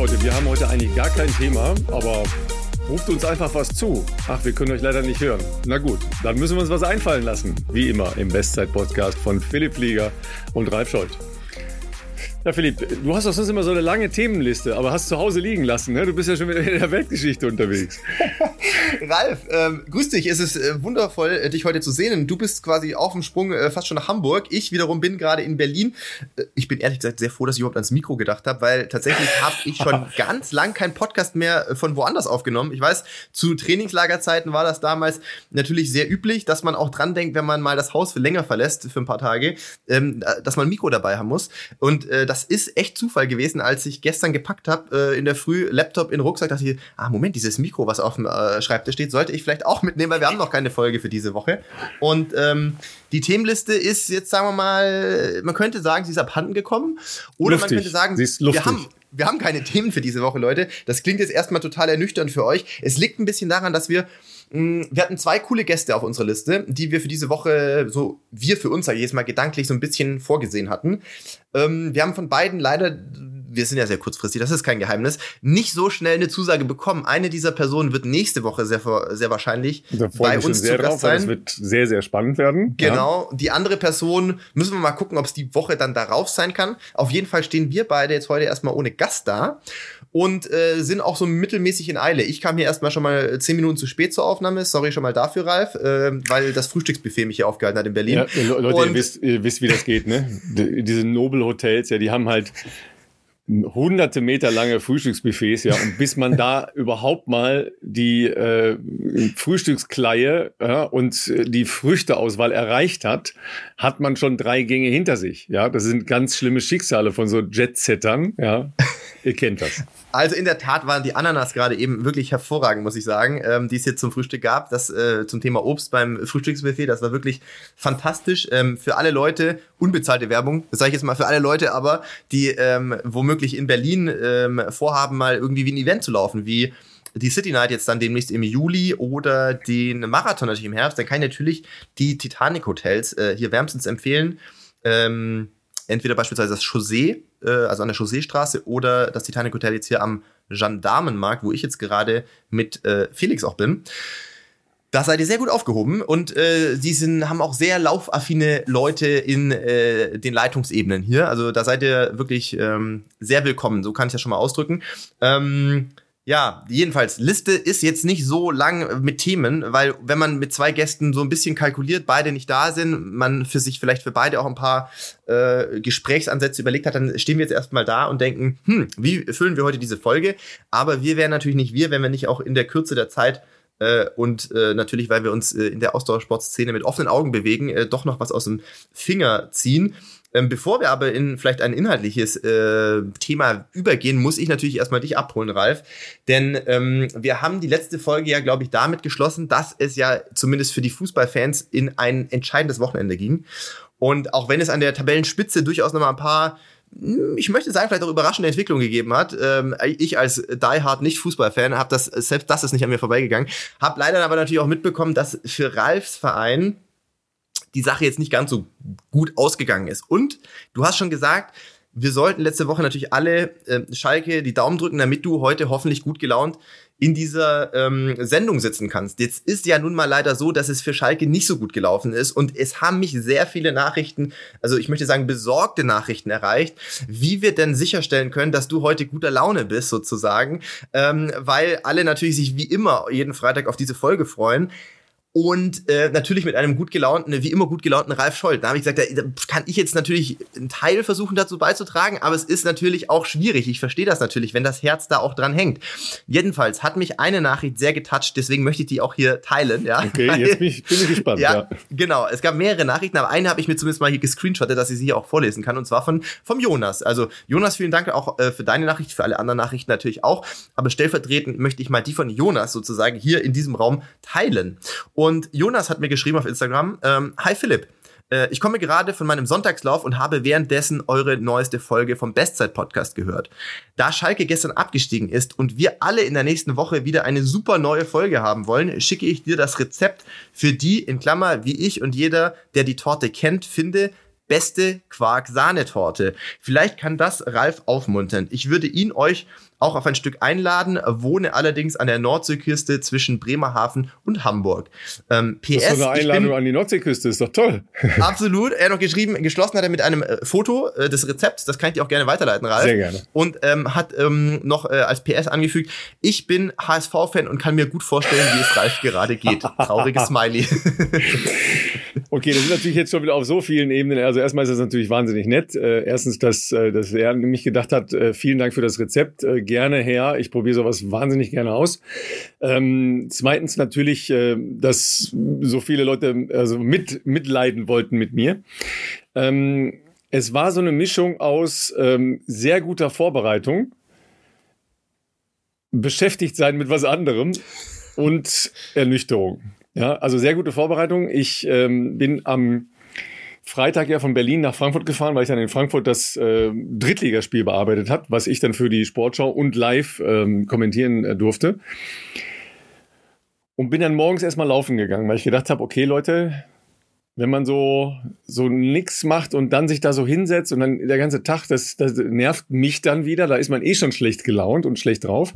Leute, wir haben heute eigentlich gar kein Thema, aber ruft uns einfach was zu. Ach, wir können euch leider nicht hören. Na gut, dann müssen wir uns was einfallen lassen. Wie immer im Bestzeit-Podcast von Philipp Flieger und Ralf Scholz. Ja, Philipp, du hast doch sonst immer so eine lange Themenliste, aber hast zu Hause liegen lassen. Ne? Du bist ja schon wieder in der Weltgeschichte unterwegs. Ralf, ähm, grüß dich. Es ist äh, wundervoll, äh, dich heute zu sehen. Du bist quasi auf dem Sprung äh, fast schon nach Hamburg. Ich wiederum bin gerade in Berlin. Äh, ich bin ehrlich gesagt sehr froh, dass ich überhaupt ans Mikro gedacht habe, weil tatsächlich habe ich schon ganz lang keinen Podcast mehr äh, von woanders aufgenommen. Ich weiß, zu Trainingslagerzeiten war das damals natürlich sehr üblich, dass man auch dran denkt, wenn man mal das Haus für länger verlässt, für ein paar Tage, ähm, dass man ein Mikro dabei haben muss. Und das ist echt Zufall gewesen, als ich gestern gepackt habe, in der Früh Laptop in den Rucksack, dachte ich, ah, Moment, dieses Mikro, was auf dem äh, Schreibtisch steht, sollte ich vielleicht auch mitnehmen, weil wir haben noch keine Folge für diese Woche. Und ähm, die Themenliste ist jetzt, sagen wir mal, man könnte sagen, sie ist abhanden gekommen. Oder Luftig. man könnte sagen, wir haben wir haben keine Themen für diese Woche, Leute. Das klingt jetzt erstmal total ernüchternd für euch. Es liegt ein bisschen daran, dass wir mh, wir hatten zwei coole Gäste auf unserer Liste, die wir für diese Woche so, wir für uns, jetzt mal, gedanklich so ein bisschen vorgesehen hatten. Ähm, wir haben von beiden leider, wir sind ja sehr kurzfristig, das ist kein Geheimnis, nicht so schnell eine Zusage bekommen. Eine dieser Personen wird nächste Woche sehr, sehr wahrscheinlich bei uns sehr zu Gast drauf, sein. wird sehr, sehr spannend werden. Genau. Die andere Person müssen wir mal gucken, ob es die Woche dann darauf sein kann. Auf jeden Fall stehen wir beide jetzt heute erstmal ohne Gast da und äh, sind auch so mittelmäßig in Eile. Ich kam hier erstmal schon mal zehn Minuten zu spät zur Aufnahme. Sorry schon mal dafür, Ralf, äh, weil das Frühstücksbuffet mich hier aufgehalten hat in Berlin. Ja, Le- Leute, ihr wisst, ihr wisst, wie das geht, ne? Die- Diese Nobel-Hotels, ja, die haben halt hunderte Meter lange Frühstücksbuffets, ja, und bis man da überhaupt mal die äh, Frühstückskleie ja, und die Früchteauswahl erreicht hat, hat man schon drei Gänge hinter sich. Ja, das sind ganz schlimme Schicksale von so Jet-Settern. Ja, ihr kennt das. Also in der Tat waren die Ananas gerade eben wirklich hervorragend, muss ich sagen, ähm, die es jetzt zum Frühstück gab. Das äh, zum Thema Obst beim Frühstücksbuffet, das war wirklich fantastisch. Ähm, für alle Leute, unbezahlte Werbung, das sage ich jetzt mal für alle Leute, aber die ähm, womöglich in Berlin ähm, vorhaben, mal irgendwie wie ein Event zu laufen, wie die City Night jetzt dann demnächst im Juli oder den Marathon natürlich im Herbst, dann kann ich natürlich die Titanic Hotels äh, hier wärmstens empfehlen. Ähm, entweder beispielsweise das Chaussee, äh, also an der Chausseestraße, oder das Titanic Hotel jetzt hier am Gendarmenmarkt, wo ich jetzt gerade mit äh, Felix auch bin. Da seid ihr sehr gut aufgehoben und äh, sie sind, haben auch sehr laufaffine Leute in äh, den Leitungsebenen hier. Also da seid ihr wirklich ähm, sehr willkommen, so kann ich das schon mal ausdrücken. Ähm, ja, jedenfalls, Liste ist jetzt nicht so lang mit Themen, weil wenn man mit zwei Gästen so ein bisschen kalkuliert, beide nicht da sind, man für sich vielleicht für beide auch ein paar äh, Gesprächsansätze überlegt hat, dann stehen wir jetzt erstmal da und denken, hm, wie füllen wir heute diese Folge? Aber wir wären natürlich nicht wir, wenn wir nicht auch in der Kürze der Zeit äh, und äh, natürlich, weil wir uns äh, in der Ausdauersportszene mit offenen Augen bewegen, äh, doch noch was aus dem Finger ziehen. Ähm, bevor wir aber in vielleicht ein inhaltliches äh, Thema übergehen, muss ich natürlich erstmal dich abholen, Ralf. Denn ähm, wir haben die letzte Folge ja, glaube ich, damit geschlossen, dass es ja zumindest für die Fußballfans in ein entscheidendes Wochenende ging. Und auch wenn es an der Tabellenspitze durchaus noch mal ein paar hm, ich möchte sagen, vielleicht auch überraschende Entwicklungen gegeben hat. Ähm, ich als Die Hard nicht Fußballfan habe das selbst das ist nicht an mir vorbeigegangen. Habe leider aber natürlich auch mitbekommen, dass für Ralfs Verein die Sache jetzt nicht ganz so gut ausgegangen ist. Und du hast schon gesagt, wir sollten letzte Woche natürlich alle äh, Schalke die Daumen drücken, damit du heute hoffentlich gut gelaunt in dieser ähm, Sendung sitzen kannst. Jetzt ist ja nun mal leider so, dass es für Schalke nicht so gut gelaufen ist und es haben mich sehr viele Nachrichten, also ich möchte sagen besorgte Nachrichten erreicht, wie wir denn sicherstellen können, dass du heute guter Laune bist sozusagen, ähm, weil alle natürlich sich wie immer jeden Freitag auf diese Folge freuen. Und äh, natürlich mit einem gut gelaunten, wie immer gut gelaunten Ralf Scholz. Da habe ich gesagt, da, kann ich jetzt natürlich einen Teil versuchen dazu beizutragen, aber es ist natürlich auch schwierig. Ich verstehe das natürlich, wenn das Herz da auch dran hängt. Jedenfalls hat mich eine Nachricht sehr getoucht, deswegen möchte ich die auch hier teilen. Ja? Okay, jetzt bin ich, bin ich gespannt. Ja, Ja. genau. Es gab mehrere Nachrichten, aber eine habe ich mir zumindest mal hier gescreenshottet, dass ich sie hier auch vorlesen kann, und zwar von vom Jonas. Also Jonas, vielen Dank auch äh, für deine Nachricht, für alle anderen Nachrichten natürlich auch. Aber stellvertretend möchte ich mal die von Jonas sozusagen hier in diesem Raum teilen. Und Jonas hat mir geschrieben auf Instagram: ähm, Hi Philipp. Äh, Ich komme gerade von meinem Sonntagslauf und habe währenddessen eure neueste Folge vom Bestzeit-Podcast gehört. Da Schalke gestern abgestiegen ist und wir alle in der nächsten Woche wieder eine super neue Folge haben wollen, schicke ich dir das Rezept für die, in Klammer, wie ich und jeder, der die Torte kennt, finde, beste Quark-Sahnetorte. Vielleicht kann das Ralf aufmuntern. Ich würde ihn euch auch auf ein Stück einladen, wohne allerdings an der Nordseeküste zwischen Bremerhaven und Hamburg. Ähm, PS, das ist eine Einladung bin, an die Nordseeküste, ist doch toll. Absolut. Er hat noch geschrieben, geschlossen hat er mit einem äh, Foto äh, des Rezepts, das kann ich dir auch gerne weiterleiten, Ralf. Sehr gerne. Und ähm, hat ähm, noch äh, als PS angefügt, ich bin HSV-Fan und kann mir gut vorstellen, wie es Ralf gerade geht. Trauriges Smiley. okay, das ist natürlich jetzt schon wieder auf so vielen Ebenen. Also erstmal ist das natürlich wahnsinnig nett. Äh, erstens, dass, äh, dass er nämlich gedacht hat, äh, vielen Dank für das Rezept. Äh, gerne her. Ich probiere sowas wahnsinnig gerne aus. Ähm, zweitens natürlich, äh, dass so viele Leute also mit, mitleiden wollten mit mir. Ähm, es war so eine Mischung aus ähm, sehr guter Vorbereitung, beschäftigt sein mit was anderem und Ernüchterung. Ja, also sehr gute Vorbereitung. Ich ähm, bin am Freitag ja von Berlin nach Frankfurt gefahren, weil ich dann in Frankfurt das äh, Drittligaspiel bearbeitet habe, was ich dann für die Sportschau und live ähm, kommentieren äh, durfte. Und bin dann morgens erstmal laufen gegangen, weil ich gedacht habe, okay Leute, wenn man so, so nix macht und dann sich da so hinsetzt und dann der ganze Tag, das, das nervt mich dann wieder. Da ist man eh schon schlecht gelaunt und schlecht drauf.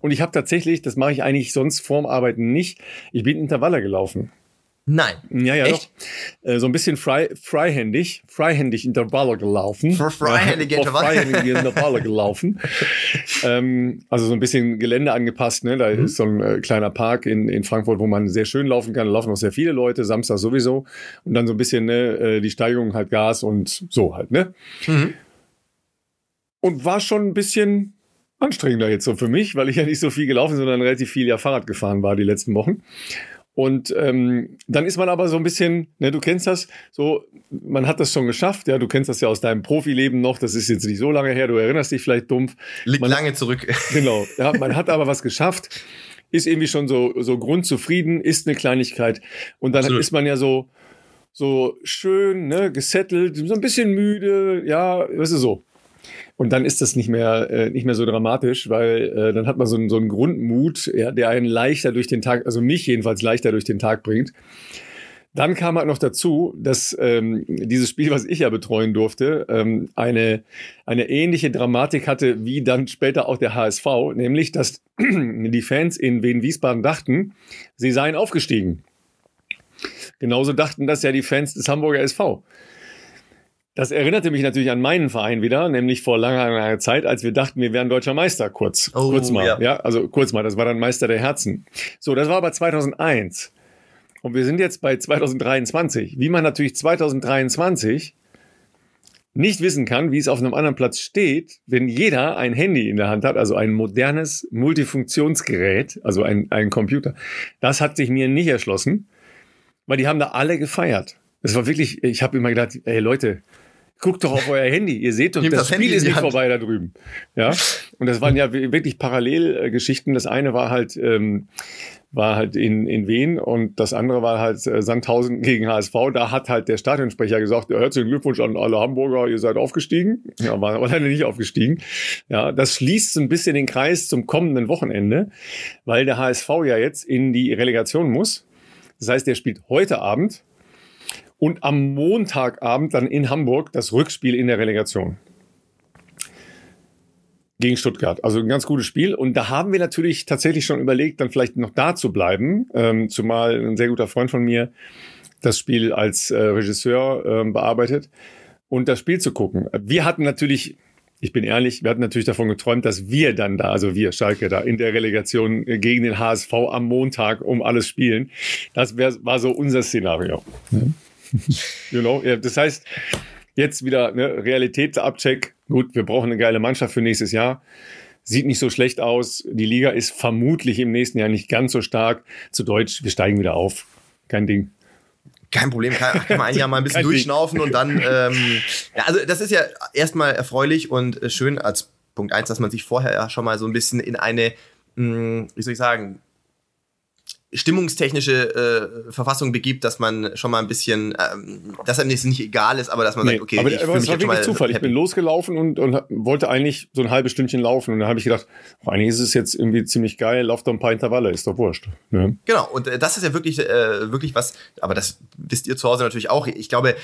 Und ich habe tatsächlich, das mache ich eigentlich sonst vorm Arbeiten nicht, ich bin Intervalle gelaufen. Nein. Ja, ja, Echt? doch. Äh, so ein bisschen frei, freihändig, freihändig Intervalle gelaufen. Für freihändig Intervalle. freihändige Intervalle gelaufen. ähm, also so ein bisschen Gelände angepasst. Ne? Da mhm. ist so ein äh, kleiner Park in, in Frankfurt, wo man sehr schön laufen kann. Da laufen auch sehr viele Leute, Samstag sowieso. Und dann so ein bisschen ne, äh, die Steigung halt Gas und so halt. Ne? Mhm. Und war schon ein bisschen anstrengender jetzt so für mich, weil ich ja nicht so viel gelaufen, sondern relativ viel ja Fahrrad gefahren war die letzten Wochen. Und ähm, dann ist man aber so ein bisschen, ne, du kennst das, so, man hat das schon geschafft, ja, du kennst das ja aus deinem Profileben noch, das ist jetzt nicht so lange her, du erinnerst dich vielleicht dumpf. Liegt man, lange zurück. Genau, ja, man hat aber was geschafft, ist irgendwie schon so, so grundzufrieden, ist eine Kleinigkeit. Und dann Absolut. ist man ja so, so schön, ne, gesettelt, so ein bisschen müde, ja, weißt du, so. Und dann ist das nicht mehr, äh, nicht mehr so dramatisch, weil äh, dann hat man so, einen, so einen Grundmut, ja, der einen leichter durch den Tag, also mich jedenfalls leichter durch den Tag bringt. Dann kam halt noch dazu, dass ähm, dieses Spiel, was ich ja betreuen durfte, ähm, eine, eine ähnliche Dramatik hatte wie dann später auch der HSV, nämlich dass die Fans in Wien-Wiesbaden dachten, sie seien aufgestiegen. Genauso dachten das ja die Fans des Hamburger SV. Das erinnerte mich natürlich an meinen Verein wieder, nämlich vor langer, langer Zeit, als wir dachten, wir wären deutscher Meister, kurz. Oh, kurz mal, ja. ja. Also kurz mal, das war dann Meister der Herzen. So, das war aber 2001. Und wir sind jetzt bei 2023. Wie man natürlich 2023 nicht wissen kann, wie es auf einem anderen Platz steht, wenn jeder ein Handy in der Hand hat, also ein modernes Multifunktionsgerät, also ein, ein Computer. Das hat sich mir nicht erschlossen, weil die haben da alle gefeiert. Es war wirklich, ich habe immer gedacht, ey Leute, guckt doch auf euer Handy. Ihr seht doch, das, das Spiel ist nicht Hand. vorbei da drüben. Ja. Und das waren ja wirklich Parallelgeschichten. Das eine war halt, ähm, war halt in, in Wien und das andere war halt äh, Sandhausen gegen HSV. Da hat halt der Stadionsprecher gesagt, herzlichen Glückwunsch an alle Hamburger, ihr seid aufgestiegen. Ja, war aber leider nicht aufgestiegen. Ja, das schließt so ein bisschen den Kreis zum kommenden Wochenende, weil der HSV ja jetzt in die Relegation muss. Das heißt, der spielt heute Abend und am Montagabend dann in Hamburg das Rückspiel in der Relegation gegen Stuttgart. Also ein ganz gutes Spiel. Und da haben wir natürlich tatsächlich schon überlegt, dann vielleicht noch da zu bleiben. Ähm, zumal ein sehr guter Freund von mir das Spiel als äh, Regisseur äh, bearbeitet und das Spiel zu gucken. Wir hatten natürlich, ich bin ehrlich, wir hatten natürlich davon geträumt, dass wir dann da, also wir Schalke da in der Relegation gegen den HSV am Montag um alles spielen. Das wär, war so unser Szenario. Mhm. you know? Ja, das heißt, jetzt wieder ne, Realitätsabcheck. Gut, wir brauchen eine geile Mannschaft für nächstes Jahr. Sieht nicht so schlecht aus. Die Liga ist vermutlich im nächsten Jahr nicht ganz so stark. Zu Deutsch, wir steigen wieder auf. Kein Ding. Kein Problem, kann, kann man ein Jahr mal ein bisschen durchschnaufen und dann, ähm, ja, also das ist ja erstmal erfreulich und äh, schön als Punkt eins, dass man sich vorher ja schon mal so ein bisschen in eine, mh, hm, wie soll ich sagen, stimmungstechnische äh, Verfassung begibt, dass man schon mal ein bisschen, ähm, dass einem das nicht egal ist, aber dass man nee, sagt, okay, aber, ich aber es war wirklich Zufall. Happy. Ich bin losgelaufen und, und wollte eigentlich so ein halbes Stündchen laufen und dann habe ich gedacht, oh, eigentlich ist es jetzt irgendwie ziemlich geil, lauf doch ein paar Intervalle, ist doch wurscht. Ja. Genau, und äh, das ist ja wirklich, äh, wirklich was, aber das wisst ihr zu Hause natürlich auch. Ich glaube,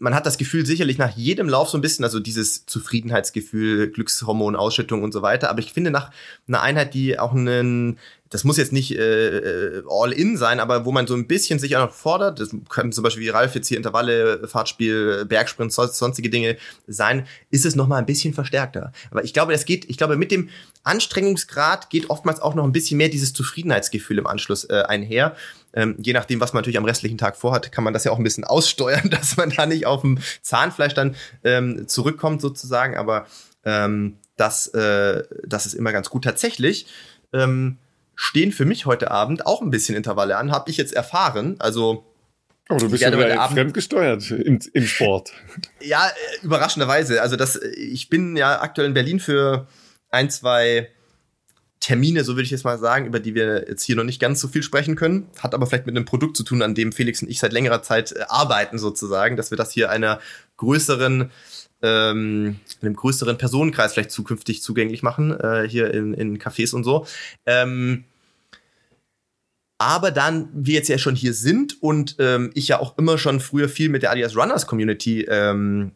man hat das Gefühl sicherlich nach jedem Lauf so ein bisschen, also dieses Zufriedenheitsgefühl, Glückshormon, Ausschüttung und so weiter. Aber ich finde nach einer Einheit, die auch einen, das muss jetzt nicht äh, äh all in sein, aber wo man so ein bisschen sich auch noch fordert, das können zum Beispiel wie Ralf jetzt hier Intervalle, Fahrtspiel, Bergsprint, sonstige Dinge sein, ist es noch mal ein bisschen verstärkter. Aber ich glaube, das geht, ich glaube, mit dem Anstrengungsgrad geht oftmals auch noch ein bisschen mehr dieses Zufriedenheitsgefühl im Anschluss äh, einher. Ähm, je nachdem, was man natürlich am restlichen Tag vorhat, kann man das ja auch ein bisschen aussteuern, dass man da nicht auf dem Zahnfleisch dann ähm, zurückkommt sozusagen. Aber ähm, das, äh, das ist immer ganz gut. Tatsächlich ähm, stehen für mich heute Abend auch ein bisschen Intervalle an, habe ich jetzt erfahren. Also Oh, du bist ja wieder fremdgesteuert im, im Sport. Ja, äh, überraschenderweise. Also das, ich bin ja aktuell in Berlin für ein, zwei Termine, so würde ich jetzt mal sagen, über die wir jetzt hier noch nicht ganz so viel sprechen können. Hat aber vielleicht mit einem Produkt zu tun, an dem Felix und ich seit längerer Zeit äh, arbeiten, sozusagen, dass wir das hier einer größeren, ähm, einem größeren Personenkreis vielleicht zukünftig zugänglich machen, äh, hier in, in Cafés und so. Ähm, aber dann wir jetzt ja schon hier sind und ähm, ich ja auch immer schon früher viel mit der Adidas Runners Community ähm,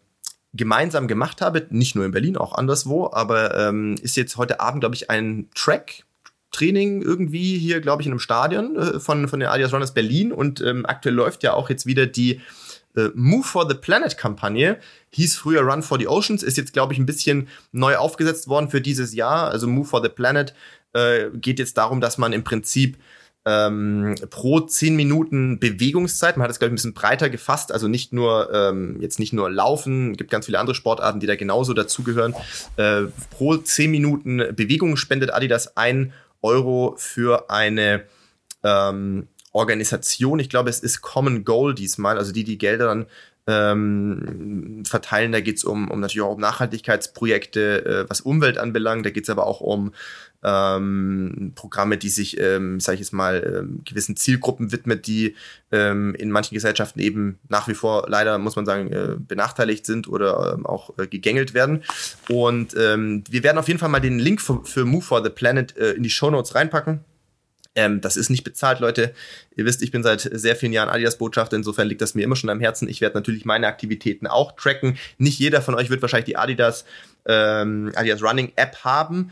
gemeinsam gemacht habe, nicht nur in Berlin, auch anderswo, aber ähm, ist jetzt heute Abend, glaube ich, ein Track. Training irgendwie hier, glaube ich, in einem Stadion äh, von, von den Adidas Runners Berlin und ähm, aktuell läuft ja auch jetzt wieder die äh, Move for the Planet Kampagne. Hieß früher Run for the Oceans, ist jetzt, glaube ich, ein bisschen neu aufgesetzt worden für dieses Jahr. Also Move for the Planet äh, geht jetzt darum, dass man im Prinzip ähm, pro zehn Minuten Bewegungszeit. Man hat es, glaube ich, ein bisschen breiter gefasst, also nicht nur ähm, jetzt nicht nur Laufen, gibt ganz viele andere Sportarten, die da genauso dazugehören. Äh, pro zehn Minuten Bewegung spendet Adidas ein Euro für eine ähm, Organisation. Ich glaube, es ist Common Goal diesmal, also die, die Gelder dann ähm, verteilen. Da geht es um, um natürlich auch um Nachhaltigkeitsprojekte, äh, was Umwelt anbelangt. Da geht es aber auch um ähm, Programme, die sich, ähm, sage ich jetzt mal, ähm, gewissen Zielgruppen widmet, die ähm, in manchen Gesellschaften eben nach wie vor leider, muss man sagen, äh, benachteiligt sind oder ähm, auch äh, gegängelt werden. Und ähm, wir werden auf jeden Fall mal den Link für, für Move for the Planet äh, in die Show Notes reinpacken. Ähm, das ist nicht bezahlt, Leute. Ihr wisst, ich bin seit sehr vielen Jahren Adidas-Botschafter, insofern liegt das mir immer schon am Herzen. Ich werde natürlich meine Aktivitäten auch tracken. Nicht jeder von euch wird wahrscheinlich die Adidas, ähm, Adidas Running App haben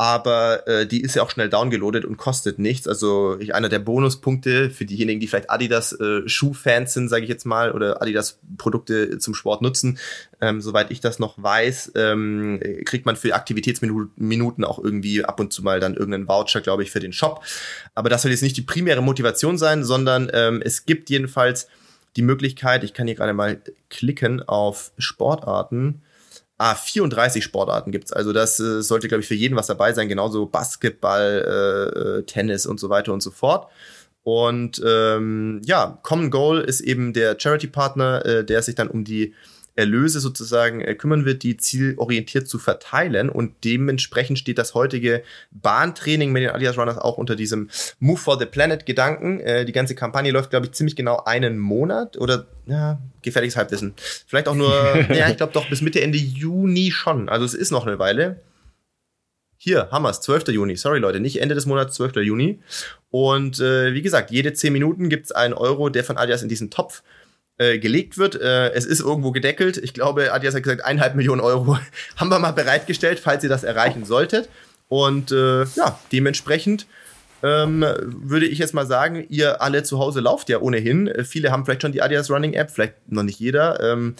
aber äh, die ist ja auch schnell downgeloadet und kostet nichts. Also ich, einer der Bonuspunkte für diejenigen, die vielleicht Adidas äh, Schuhfans sind, sage ich jetzt mal, oder Adidas Produkte zum Sport nutzen, ähm, soweit ich das noch weiß, ähm, kriegt man für Aktivitätsminuten auch irgendwie ab und zu mal dann irgendeinen Voucher, glaube ich, für den Shop. Aber das soll jetzt nicht die primäre Motivation sein, sondern ähm, es gibt jedenfalls die Möglichkeit, ich kann hier gerade mal klicken auf Sportarten Ah, 34 Sportarten gibt's. Also das äh, sollte, glaube ich, für jeden was dabei sein. Genauso Basketball, äh, äh, Tennis und so weiter und so fort. Und ähm, ja, Common Goal ist eben der Charity-Partner, äh, der sich dann um die Erlöse sozusagen äh, kümmern wird, die zielorientiert zu verteilen. Und dementsprechend steht das heutige Bahntraining mit den Adidas Runners auch unter diesem Move for the Planet Gedanken. Äh, die ganze Kampagne läuft, glaube ich, ziemlich genau einen Monat oder ja, gefährliches Halbwissen. Vielleicht auch nur, ja, ich glaube doch bis Mitte, Ende Juni schon. Also es ist noch eine Weile. Hier, Hammers, 12. Juni. Sorry, Leute, nicht Ende des Monats, 12. Juni. Und äh, wie gesagt, jede 10 Minuten gibt es einen Euro, der von Adidas in diesen Topf äh, gelegt wird. Äh, es ist irgendwo gedeckelt. Ich glaube, Adidas hat gesagt, eineinhalb Millionen Euro haben wir mal bereitgestellt, falls ihr das erreichen solltet. Und äh, ja, dementsprechend ähm, würde ich jetzt mal sagen, ihr alle zu Hause lauft ja ohnehin. Äh, viele haben vielleicht schon die Adidas Running App, vielleicht noch nicht jeder, ähm,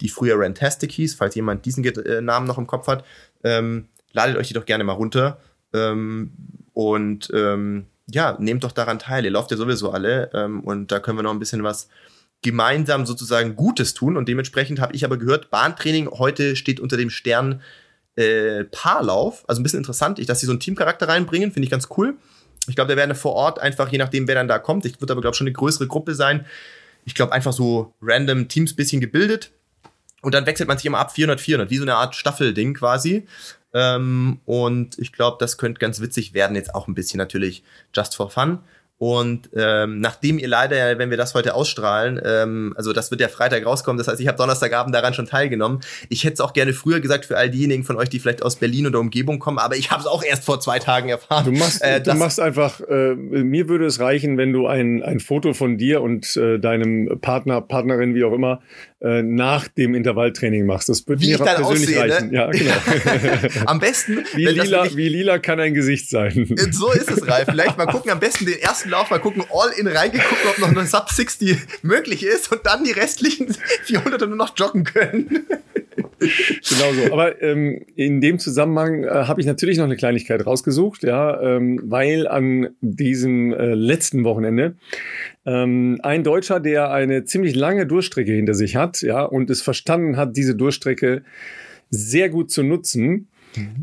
die früher Rantastic hieß, falls jemand diesen äh, Namen noch im Kopf hat. Ähm, ladet euch die doch gerne mal runter. Ähm, und ähm, ja, nehmt doch daran teil. Ihr lauft ja sowieso alle ähm, und da können wir noch ein bisschen was gemeinsam sozusagen Gutes tun. Und dementsprechend habe ich aber gehört, Bahntraining heute steht unter dem Stern äh, Paarlauf. Also ein bisschen interessant, ich, dass sie so einen Teamcharakter reinbringen, finde ich ganz cool. Ich glaube, da werden vor Ort einfach, je nachdem, wer dann da kommt, ich würde aber, glaube schon eine größere Gruppe sein. Ich glaube, einfach so random Teams bisschen gebildet. Und dann wechselt man sich immer ab 400, 400, wie so eine Art Staffelding quasi. Ähm, und ich glaube, das könnte ganz witzig werden, jetzt auch ein bisschen natürlich just for fun. Und ähm, nachdem ihr leider, wenn wir das heute ausstrahlen, ähm, also das wird ja Freitag rauskommen, das heißt, ich habe Donnerstagabend daran schon teilgenommen. Ich hätte es auch gerne früher gesagt für all diejenigen von euch, die vielleicht aus Berlin oder Umgebung kommen, aber ich habe es auch erst vor zwei Tagen erfahren. Du machst, äh, du machst einfach, äh, mir würde es reichen, wenn du ein, ein Foto von dir und äh, deinem Partner, Partnerin, wie auch immer, äh, nach dem Intervalltraining machst. Das wird Wie mir persönlich aussehe, ne? reichen. Ja, genau. Am besten, wie, lila, wirklich- wie lila kann ein Gesicht sein. So ist es, Ralf. Vielleicht mal gucken, am besten den ersten Lauf mal gucken, all in reingeguckt, ob noch eine Sub 60 möglich ist und dann die restlichen 400 nur noch joggen können. Genau so. Aber ähm, in dem Zusammenhang äh, habe ich natürlich noch eine Kleinigkeit rausgesucht, ja, ähm, weil an diesem äh, letzten Wochenende ähm, ein Deutscher, der eine ziemlich lange Durchstrecke hinter sich hat, ja, und es verstanden hat, diese Durchstrecke sehr gut zu nutzen,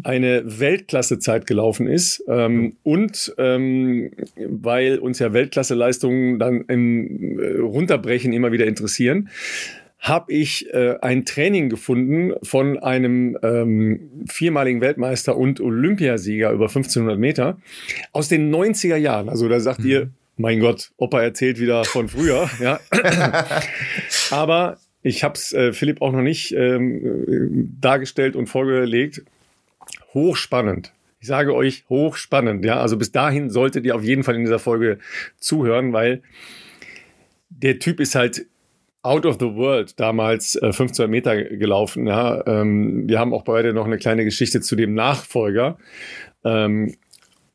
eine Weltklassezeit gelaufen ist ähm, und ähm, weil uns ja Weltklasseleistungen dann im äh, Runterbrechen immer wieder interessieren, habe ich äh, ein Training gefunden von einem ähm, viermaligen Weltmeister und Olympiasieger über 1500 Meter aus den 90er Jahren. Also da sagt ihr, mein Gott, Opa erzählt wieder von früher, ja. Aber ich habe es äh, Philipp auch noch nicht ähm, äh, dargestellt und vorgelegt. Hochspannend. Ich sage euch hochspannend, ja. Also bis dahin solltet ihr auf jeden Fall in dieser Folge zuhören, weil der Typ ist halt out of the world damals äh, 15 Meter gelaufen. Ja. Ähm, wir haben auch beide noch eine kleine Geschichte zu dem Nachfolger. Ähm,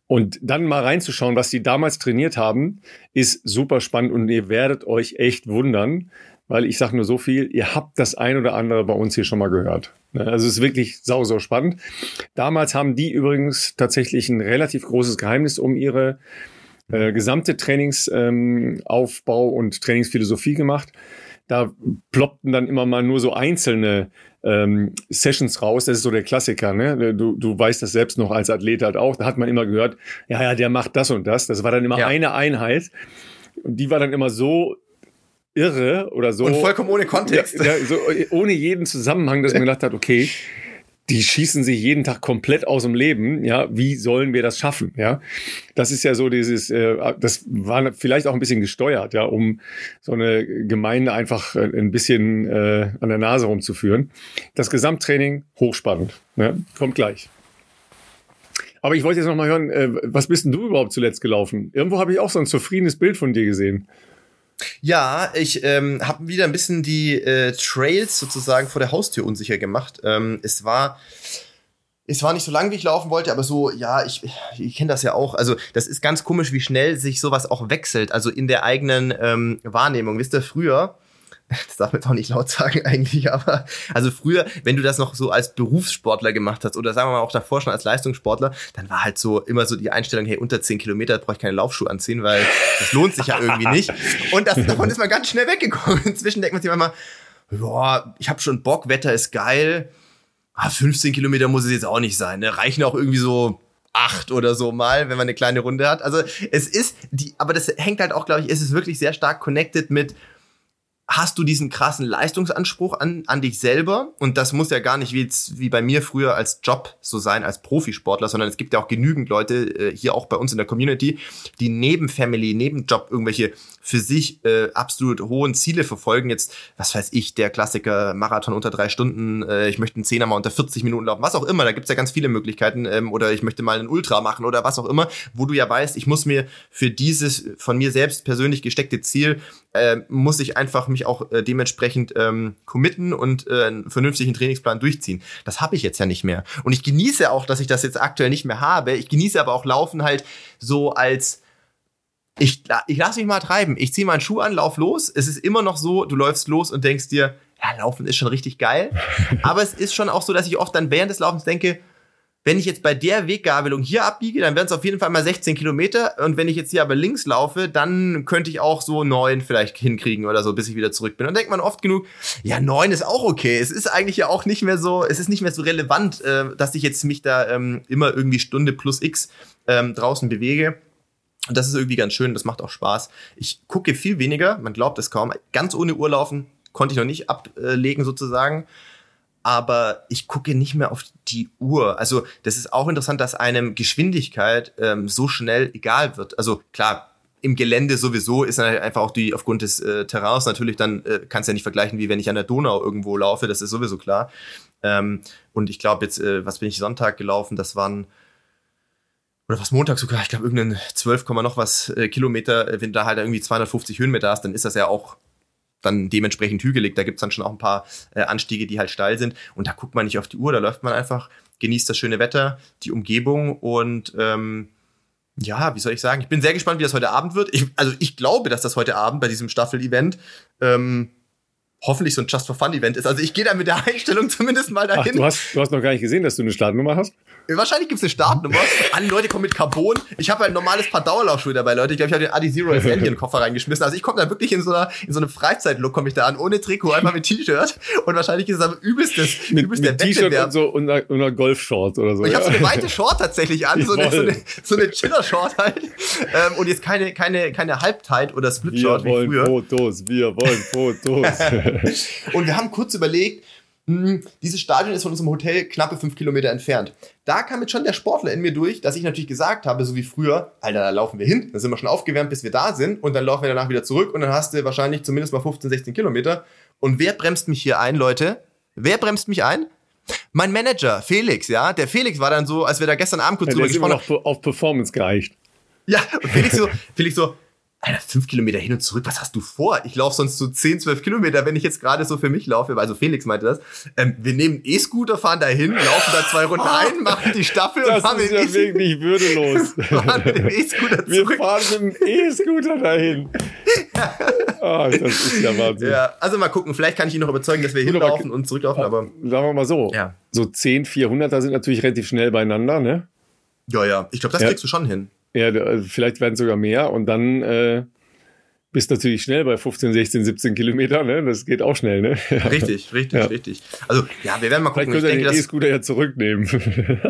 und dann mal reinzuschauen, was die damals trainiert haben, ist super spannend und ihr werdet euch echt wundern, weil ich sage nur so viel, ihr habt das ein oder andere bei uns hier schon mal gehört. Also es ist wirklich sau, sau spannend. Damals haben die übrigens tatsächlich ein relativ großes Geheimnis um ihre äh, gesamte Trainingsaufbau ähm, und Trainingsphilosophie gemacht. Da ploppten dann immer mal nur so einzelne ähm, Sessions raus. Das ist so der Klassiker. Ne? Du, du weißt das selbst noch als Athlet halt auch. Da hat man immer gehört, ja, ja, der macht das und das. Das war dann immer Ja. eine Einheit. Und die war dann immer so irre oder so. Und vollkommen ohne Kontext. Ja, ja, so ohne jeden Zusammenhang, dass man gedacht hat, okay, die schießen sich jeden Tag komplett aus dem Leben. Ja, wie sollen wir das schaffen? Ja, das ist ja so dieses, äh, das war vielleicht auch ein bisschen gesteuert, ja, um so eine Gemeinde einfach äh, ein bisschen äh, an der Nase rumzuführen. Das Gesamttraining hochspannend. Ne? Kommt gleich. Aber ich wollte jetzt noch mal hören, äh, was bist denn du überhaupt zuletzt gelaufen? Irgendwo habe ich auch so ein zufriedenes Bild von dir gesehen. Ja, ich ähm, habe wieder ein bisschen die äh, Trails sozusagen vor der Haustür unsicher gemacht. Ähm, es war es war nicht so lang, wie ich laufen wollte, aber so, ja, ich, ich kenne das ja auch. Also, das ist ganz komisch, wie schnell sich sowas auch wechselt. Also in der eigenen ähm, Wahrnehmung. Wisst ihr, früher, das darf man doch nicht laut sagen eigentlich, aber also früher, wenn du das noch so als Berufssportler gemacht hast oder sagen wir mal auch davor schon als Leistungssportler, dann war halt so immer so die Einstellung, hey, unter 10 Kilometer brauche ich keine Laufschuhe anziehen, weil das lohnt sich ja irgendwie nicht. Und das, davon ist man ganz schnell weggekommen. Inzwischen denkt man sich manchmal, boah, ich habe schon Bock, Wetter ist geil. Ah, 15 Kilometer muss es jetzt auch nicht sein. Ne? Reichen auch irgendwie so acht oder so mal, wenn man eine kleine Runde hat. Also es ist die, aber das hängt halt auch, glaube ich, es ist wirklich sehr stark connected mit hast du diesen krassen Leistungsanspruch an, an dich selber? Und das muss ja gar nicht wie, wie bei mir früher als Job so sein, als Profisportler, sondern es gibt ja auch genügend Leute, äh, hier auch bei uns in der Community, die neben Family, neben Job irgendwelche für sich äh, absolut hohen Ziele verfolgen. Jetzt, was weiß ich, der Klassiker Marathon unter drei Stunden, äh, ich möchte einen Zehner mal unter 40 Minuten laufen, was auch immer, da gibt's ja ganz viele Möglichkeiten. Ähm, oder ich möchte mal einen Ultra machen oder was auch immer, wo du ja weißt, ich muss mir für dieses von mir selbst persönlich gesteckte Ziel, äh, muss ich einfach mich auch äh, dementsprechend ähm, committen und äh, einen vernünftigen Trainingsplan durchziehen. Das habe ich jetzt ja nicht mehr. Und ich genieße auch, dass ich das jetzt aktuell nicht mehr habe. Ich genieße aber auch Laufen halt so als ich, ich lasse mich mal treiben. Ich ziehe meinen Schuh an, lauf los. Es ist immer noch so, du läufst los und denkst dir, ja, Laufen ist schon richtig geil. Aber es ist schon auch so, dass ich oft dann während des Laufens denke, wenn ich jetzt bei der Weggabelung hier abbiege, dann wären es auf jeden Fall mal 16 Kilometer. Und wenn ich jetzt hier aber links laufe, dann könnte ich auch so neun vielleicht hinkriegen oder so, bis ich wieder zurück bin. Und denkt man oft genug, ja, neun ist auch okay. Es ist eigentlich ja auch nicht mehr so, es ist nicht mehr so relevant, äh, dass ich jetzt mich da ähm, immer irgendwie Stunde plus X ähm, draußen bewege. Und das ist irgendwie ganz schön, das macht auch Spaß. Ich gucke viel weniger, man glaubt es kaum. Ganz ohne Uhr laufen konnte ich noch nicht ablegen sozusagen. Aber ich gucke nicht mehr auf die Uhr. Also das ist auch interessant, dass einem Geschwindigkeit ähm, so schnell egal wird. Also klar, im Gelände sowieso ist halt einfach auch die, aufgrund des äh, Terrains natürlich, dann äh, kannst ja nicht vergleichen, wie wenn ich an der Donau irgendwo laufe, das ist sowieso klar. Ähm, und ich glaube jetzt, äh, was bin ich Sonntag gelaufen, das waren oder was Montag sogar, ich glaube irgendeinen 12, noch was äh, Kilometer, äh, wenn du da halt irgendwie 250 Höhenmeter hast, dann ist das ja auch dann dementsprechend hügelig. Da gibt's dann schon auch ein paar äh, Anstiege, die halt steil sind. Und da guckt man nicht auf die Uhr, da läuft man einfach, genießt das schöne Wetter, die Umgebung und ähm, ja, wie soll ich sagen? Ich bin sehr gespannt, wie das heute Abend wird. Ich, also ich glaube, dass das heute Abend bei diesem Staffel-Event ähm, hoffentlich so ein Just for Fun Event ist. Also ich gehe da mit der Einstellung zumindest mal dahin. Ach, du, hast, du hast noch gar nicht gesehen, dass du eine Startnummer hast? Wahrscheinlich gibt's eine Startnummer. Alle Leute kommen mit Carbon. Ich habe halt ein normales paar Dauerlaufschuhe dabei, Leute. Ich glaube, ich habe den Adi Zero als Alien Koffer reingeschmissen. Also ich komme da wirklich in so einer in so einem Freizeitlook komme ich da an, ohne Trikot, einfach mit T-Shirt. Und wahrscheinlich ist es aber übelstes, mit, übelst mit T-Shirt und so und einer, einer Golfshort oder so. Und ich habe so eine weite Short tatsächlich an, so eine, so eine, so eine Chiller-Short halt. Ähm, und jetzt keine, keine, keine Halbtight oder Split-Short wie früher. Wir wollen Fotos, wir wollen Fotos. und wir haben kurz überlegt, hm, dieses Stadion ist von unserem Hotel knappe fünf Kilometer entfernt. Da kam jetzt schon der Sportler in mir durch, dass ich natürlich gesagt habe, so wie früher, Alter, da laufen wir hin, dann sind wir schon aufgewärmt, bis wir da sind und dann laufen wir danach wieder zurück und dann hast du wahrscheinlich zumindest mal 15, 16 Kilometer. Und wer bremst mich hier ein, Leute? Wer bremst mich ein? Mein Manager, Felix, ja. Der Felix war dann so, als wir da gestern Abend kurz ja, drüber gesprochen haben. auf Performance gereicht. Ja, und Felix so, Felix so, Alter, fünf Kilometer hin und zurück, was hast du vor? Ich laufe sonst so zehn, zwölf Kilometer, wenn ich jetzt gerade so für mich laufe. Also Felix meinte das. Ähm, wir nehmen E-Scooter, fahren da hin, laufen da zwei Runden ein, machen die Staffel das und fahren mit dem ja wirklich würdelos. fahren mit dem E-Scooter Wir fahren mit dem E-Scooter dahin. oh, das ist ja Wahnsinn. Ja, also mal gucken, vielleicht kann ich ihn noch überzeugen, dass wir Gut, hinlaufen und zurücklaufen, aber Sagen wir mal so. Ja. So 10, 400er sind natürlich relativ schnell beieinander, ne? ja, ja, ich glaube, das Ja. kriegst du schon hin. Ja, da- vielleicht werden es sogar mehr und dann äh, bist du natürlich schnell bei 15, 16, 17 Kilometer, ne? Das geht auch schnell, ne? Ja. Richtig, richtig, Ja. richtig. Also, ja, wir werden mal Vielleicht gucken. Ich könnt ihr denke, den E-Scooter ja zurücknehmen.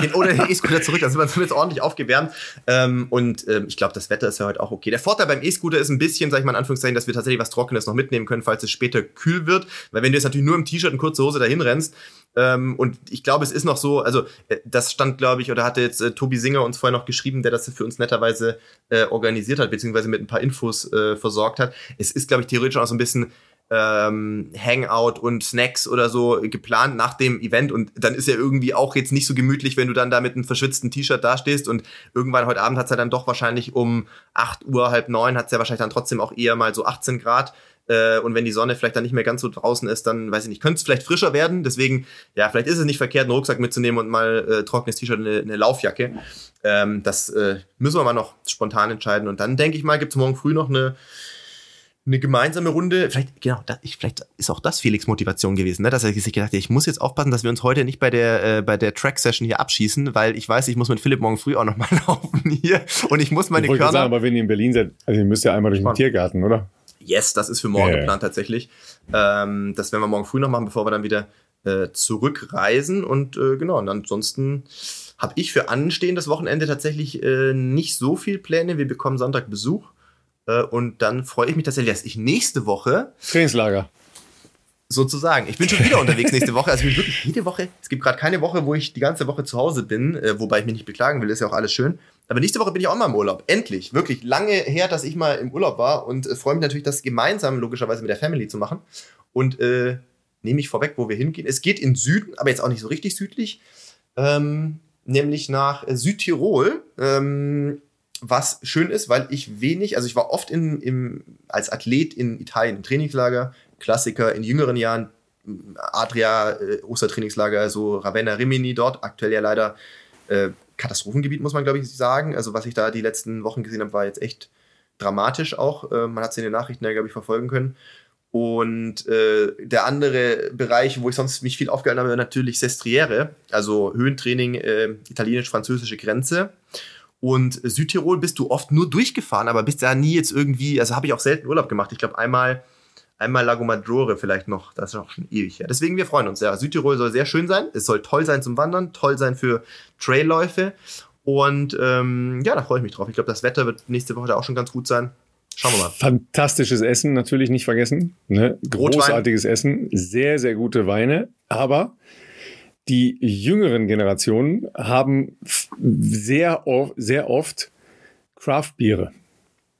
Den, oder den E-Scooter zurück, da sind wir zumindest ordentlich aufgewärmt. Ähm, und ähm, ich glaube, das Wetter ist ja heute auch okay. Der Vorteil beim E-Scooter ist ein bisschen, sag ich mal in Anführungszeichen, dass wir tatsächlich was Trockenes noch mitnehmen können, falls es später kühl wird. Weil wenn du jetzt natürlich nur im T-Shirt und kurze Hose dahin rennst, ähm, und ich glaube, es ist noch so, also äh, das stand, glaube ich, oder hatte jetzt äh, Tobi Singer uns vorher noch geschrieben, der das für uns netterweise äh, organisiert hat, beziehungsweise mit ein paar Infos äh, versorgt hat. Es ist, glaube ich, theoretisch auch so ein bisschen ähm, Hangout und Snacks oder so geplant nach dem Event. Und dann ist ja irgendwie auch jetzt nicht so gemütlich, wenn du dann da mit einem verschwitzten T-Shirt dastehst. Und irgendwann heute Abend hat es ja dann doch wahrscheinlich um 8 Uhr, halb neun, hat es ja wahrscheinlich dann trotzdem auch eher mal so 18 Grad äh, und wenn die Sonne vielleicht dann nicht mehr ganz so draußen ist, dann weiß ich nicht, könnte es vielleicht frischer werden, deswegen, ja, vielleicht ist es nicht verkehrt, einen Rucksack mitzunehmen und mal äh, trockenes T-Shirt eine, eine Laufjacke. Ähm, das äh, müssen wir mal noch spontan entscheiden und dann denke ich mal, gibt es morgen früh noch eine eine gemeinsame Runde, vielleicht, genau, da, ich, vielleicht ist auch das Felix Motivation gewesen, ne? dass er sich gedacht hat, ich muss jetzt aufpassen, dass wir uns heute nicht bei der, äh, bei der Track-Session hier abschießen, weil ich weiß, ich muss mit Philipp morgen früh auch nochmal laufen hier und ich muss meine ich Körner. sagen, aber wenn ihr in Berlin seid, also ihr müsst ja einmal durch den. Tiergarten, oder? Yes, das ist für morgen ja. geplant tatsächlich. Ähm, das werden wir morgen früh noch machen, bevor wir dann wieder äh, zurückreisen. Und äh, genau, und ansonsten habe ich für anstehendes Wochenende tatsächlich äh, nicht so viel Pläne. Wir bekommen Sonntag Besuch. Äh, und dann freue ich mich tatsächlich, dass ich nächste Woche Trainingslager. Sozusagen. Ich bin schon wieder unterwegs nächste Woche. Also ich bin wirklich jede Woche. Es gibt gerade keine Woche, wo ich die ganze Woche zu Hause bin, äh, wobei ich mich nicht beklagen will, ist ja auch alles schön. Aber nächste Woche bin ich auch mal im Urlaub. Endlich. Wirklich lange her, dass ich mal im Urlaub war und äh, freue mich natürlich, das gemeinsam logischerweise mit der Family zu machen. Und äh, nehme ich vorweg, wo wir hingehen. Es geht in Süden, aber jetzt auch nicht so richtig südlich. Ähm, nämlich nach äh, Südtirol. Ähm, was schön ist, weil ich wenig, also ich war oft in, im, als Athlet in Italien im Trainingslager, Klassiker in jüngeren Jahren, Adria, äh, Ostertrainingslager, so Ravenna Rimini dort, aktuell ja leider äh, Katastrophengebiet, muss man glaube ich sagen. Also was ich da die letzten Wochen gesehen habe, war jetzt echt dramatisch auch. Äh, man hat es in den Nachrichten ja, glaube ich, verfolgen können. Und äh, der andere Bereich, wo ich sonst mich viel aufgehalten habe, war natürlich Sestriere, also Höhentraining, äh, italienisch-französische Grenze. Und Südtirol bist du oft nur durchgefahren, aber bist da nie jetzt irgendwie, also habe ich auch selten Urlaub gemacht. Ich glaube einmal, einmal Lago Maggiore vielleicht noch, das ist auch schon ewig her. Deswegen, wir freuen uns. Ja, Südtirol soll sehr schön sein. Es soll toll sein zum Wandern, toll sein für Trailläufe. Und ähm, ja, da freue ich mich drauf. Ich glaube, das Wetter wird nächste Woche da auch schon ganz gut sein. Schauen wir mal. Fantastisches Essen natürlich nicht vergessen. Ne? Rotwein. Großartiges Essen, sehr, sehr gute Weine. Aber die jüngeren Generationen haben sehr, sehr oft Craft-Biere.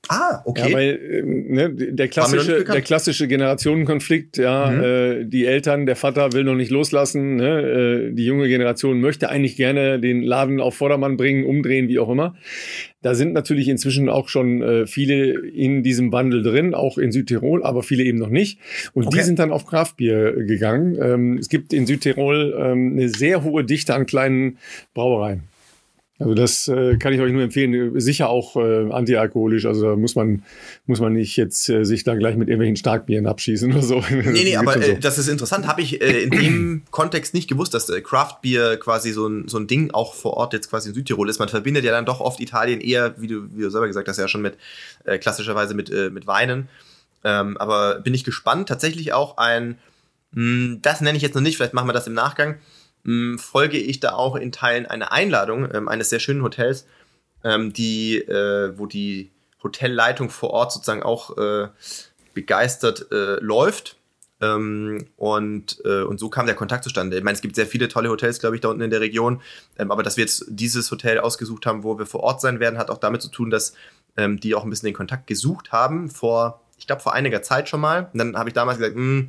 Ah, okay. Ja, weil ähm, ne, der klassische, der klassische Generationenkonflikt, ja, mhm. äh, die Eltern, der Vater will noch nicht loslassen, ne, äh, die junge Generation möchte eigentlich gerne den Laden auf Vordermann bringen, umdrehen, wie auch immer. Da sind natürlich inzwischen auch schon äh, viele in diesem Wandel drin, auch in Südtirol, aber viele eben noch nicht. Und okay. die sind dann auf Kraftbier gegangen. Ähm, es gibt in Südtirol ähm, eine sehr hohe Dichte an kleinen Brauereien. Also das äh, kann ich euch nur empfehlen. Sicher auch äh, antialkoholisch. Also da muss man, muss man nicht jetzt äh, sich da gleich mit irgendwelchen Starkbieren abschießen oder so. Nee, nee, aber äh, so. das ist interessant. Habe ich äh, in dem Kontext nicht gewusst, dass äh, Craftbier quasi so ein, so ein Ding auch vor Ort jetzt quasi in Südtirol ist. Man verbindet ja dann doch oft Italien eher, wie du, wie du selber gesagt hast, ja schon mit äh, klassischerweise mit, äh, mit Weinen. Ähm, aber bin ich gespannt. Tatsächlich auch ein, mh, hm, das nenne ich jetzt noch nicht, vielleicht machen wir das im Nachgang mh, folge ich da auch in Teilen einer Einladung ähm, eines sehr schönen Hotels, ähm, die, äh, wo die Hotelleitung vor Ort sozusagen auch äh, begeistert äh, läuft. Ähm, und, äh, und so kam der Kontakt zustande. Ich meine, es gibt sehr viele tolle Hotels, glaube ich, da unten in der Region. Ähm, aber dass wir jetzt dieses Hotel ausgesucht haben, wo wir vor Ort sein werden, hat auch damit zu tun, dass ähm, die auch ein bisschen den Kontakt gesucht haben vor, ich glaube, vor einiger Zeit schon mal. Und dann habe ich damals gesagt, mh, hm,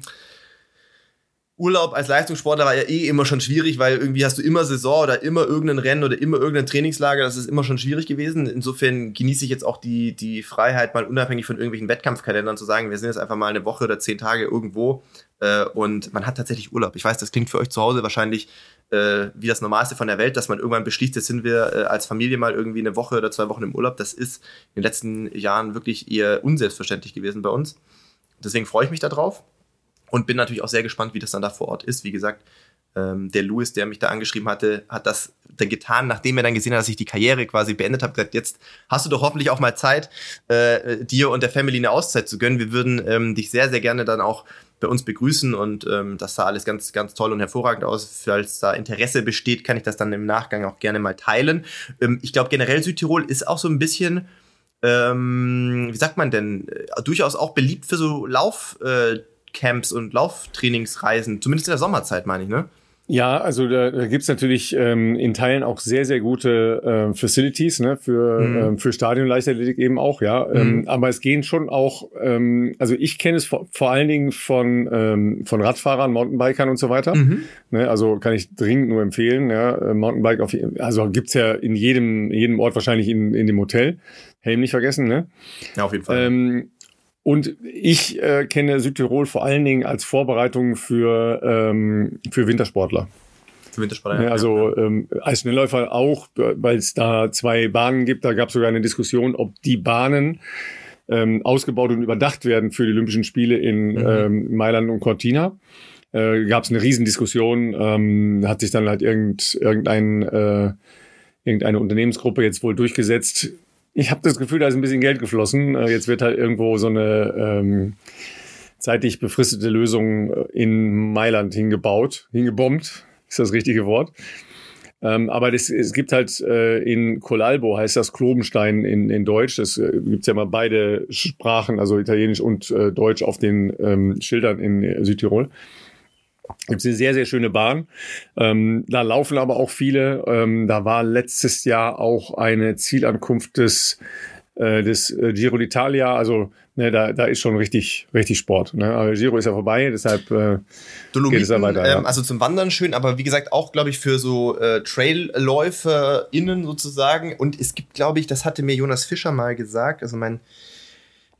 Urlaub als Leistungssportler war ja eh immer schon schwierig, weil irgendwie hast du immer Saison oder immer irgendein Rennen oder immer irgendein Trainingslager. Das ist immer schon schwierig gewesen. Insofern genieße ich jetzt auch die, die Freiheit, mal unabhängig von irgendwelchen Wettkampfkalendern zu sagen, wir sind jetzt einfach mal eine Woche oder zehn Tage irgendwo äh, und man hat tatsächlich Urlaub. Ich weiß, das klingt für euch zu Hause wahrscheinlich äh, wie das Normalste von der Welt, dass man irgendwann beschließt, jetzt sind wir äh, als Familie mal irgendwie eine Woche oder zwei Wochen im Urlaub. Das ist in den letzten Jahren wirklich eher unselbstverständlich gewesen bei uns. Deswegen freue ich mich darauf und bin natürlich auch sehr gespannt, wie das dann da vor Ort ist. Wie gesagt, ähm, der Louis, der mich da angeschrieben hatte, hat das dann getan, nachdem er dann gesehen hat, dass ich die Karriere quasi beendet habe, gesagt, jetzt hast du doch hoffentlich auch mal Zeit, äh, dir und der Family eine Auszeit zu gönnen. Wir würden ähm, dich sehr, sehr gerne dann auch bei uns begrüßen und ähm, das sah alles ganz, ganz toll und hervorragend aus. Falls da Interesse besteht, kann ich das dann im Nachgang auch gerne mal teilen. Ähm, ich glaube, generell Südtirol ist auch so ein bisschen, ähm, wie sagt man denn, äh, durchaus auch beliebt für so Lauf- äh, Camps und Lauftrainingsreisen, zumindest in der Sommerzeit, meine ich, ne? Ja, also da, da gibt natürlich ähm, in Teilen auch sehr, sehr gute äh, Facilities ne, für, mhm. ähm, für Stadionleichtathletik eben auch, ja. Ähm, mhm. aber es gehen schon auch, ähm, also ich kenne es vor, vor allen Dingen von, ähm, von Radfahrern, Mountainbikern und so weiter. Mhm. Ne, also kann ich dringend nur empfehlen, ja. Äh, Mountainbike auf also gibt's ja in jedem, jedem Ort wahrscheinlich in, in dem Hotel. Helm nicht vergessen, ne? Ja, auf jeden Fall. Ähm, und ich äh, kenne Südtirol vor allen Dingen als Vorbereitung für, ähm, für Wintersportler. Für Wintersportler, ja. Also ähm, als Schnellläufer auch, weil es da zwei Bahnen gibt. Da gab es sogar eine Diskussion, ob die Bahnen ähm, ausgebaut und überdacht werden für die Olympischen Spiele in mhm. ähm, Mailand und Cortina. Äh, gab es eine Riesendiskussion, ähm, hat sich dann halt irgend, irgendein, äh, irgendeine Unternehmensgruppe jetzt wohl durchgesetzt, ich habe das Gefühl, da ist ein bisschen Geld geflossen. Äh, jetzt wird halt irgendwo so eine ähm, zeitlich befristete Lösung äh, in Mailand hingebaut, hingebombt, ist das richtige Wort. Ähm, aber das, es gibt halt äh, in Colalbo, heißt das Klobenstein in, in Deutsch. Das äh, gibt's ja mal beide Sprachen, also Italienisch und äh, Deutsch auf den ähm, Schildern in Südtirol gibt es eine sehr, sehr schöne Bahn. Ähm, da laufen aber auch viele. Ähm, da war letztes Jahr auch eine Zielankunft des, äh, des äh, Giro d'Italia. Also ne, da, da ist schon richtig, richtig Sport. Ne? Aber Giro ist ja vorbei, deshalb äh, geht es ja weiter. Ähm, Also zum Wandern schön, aber wie gesagt auch, glaube ich, für so äh, TrailläuferInnen sozusagen. Und es gibt, glaube ich, das hatte mir Jonas Fischer mal gesagt, also mein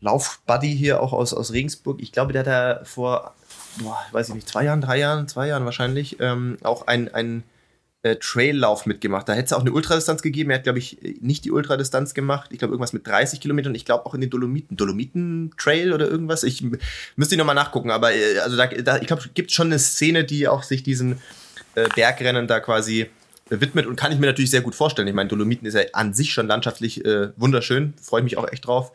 Laufbuddy hier auch aus, aus Regensburg. Ich glaube, der hat da vor boah, weiß ich nicht, zwei Jahren, drei Jahren, zwei Jahren wahrscheinlich, ähm, auch ein, ein äh, Traillauf mitgemacht. Da hätte es auch eine Ultradistanz gegeben. Er hat, glaube ich, nicht die Ultradistanz gemacht. Ich glaube, irgendwas mit 30 Kilometern. Ich glaube auch in den Dolomiten. Dolomiten-Trail oder irgendwas. Ich müsste nochmal nachgucken. Aber äh, also da, da, ich glaube, es gibt schon eine Szene, die auch sich diesen äh, Bergrennen da quasi widmet und kann ich mir natürlich sehr gut vorstellen. Ich meine, Dolomiten ist ja an sich schon landschaftlich äh, wunderschön. Freue ich mich auch echt drauf.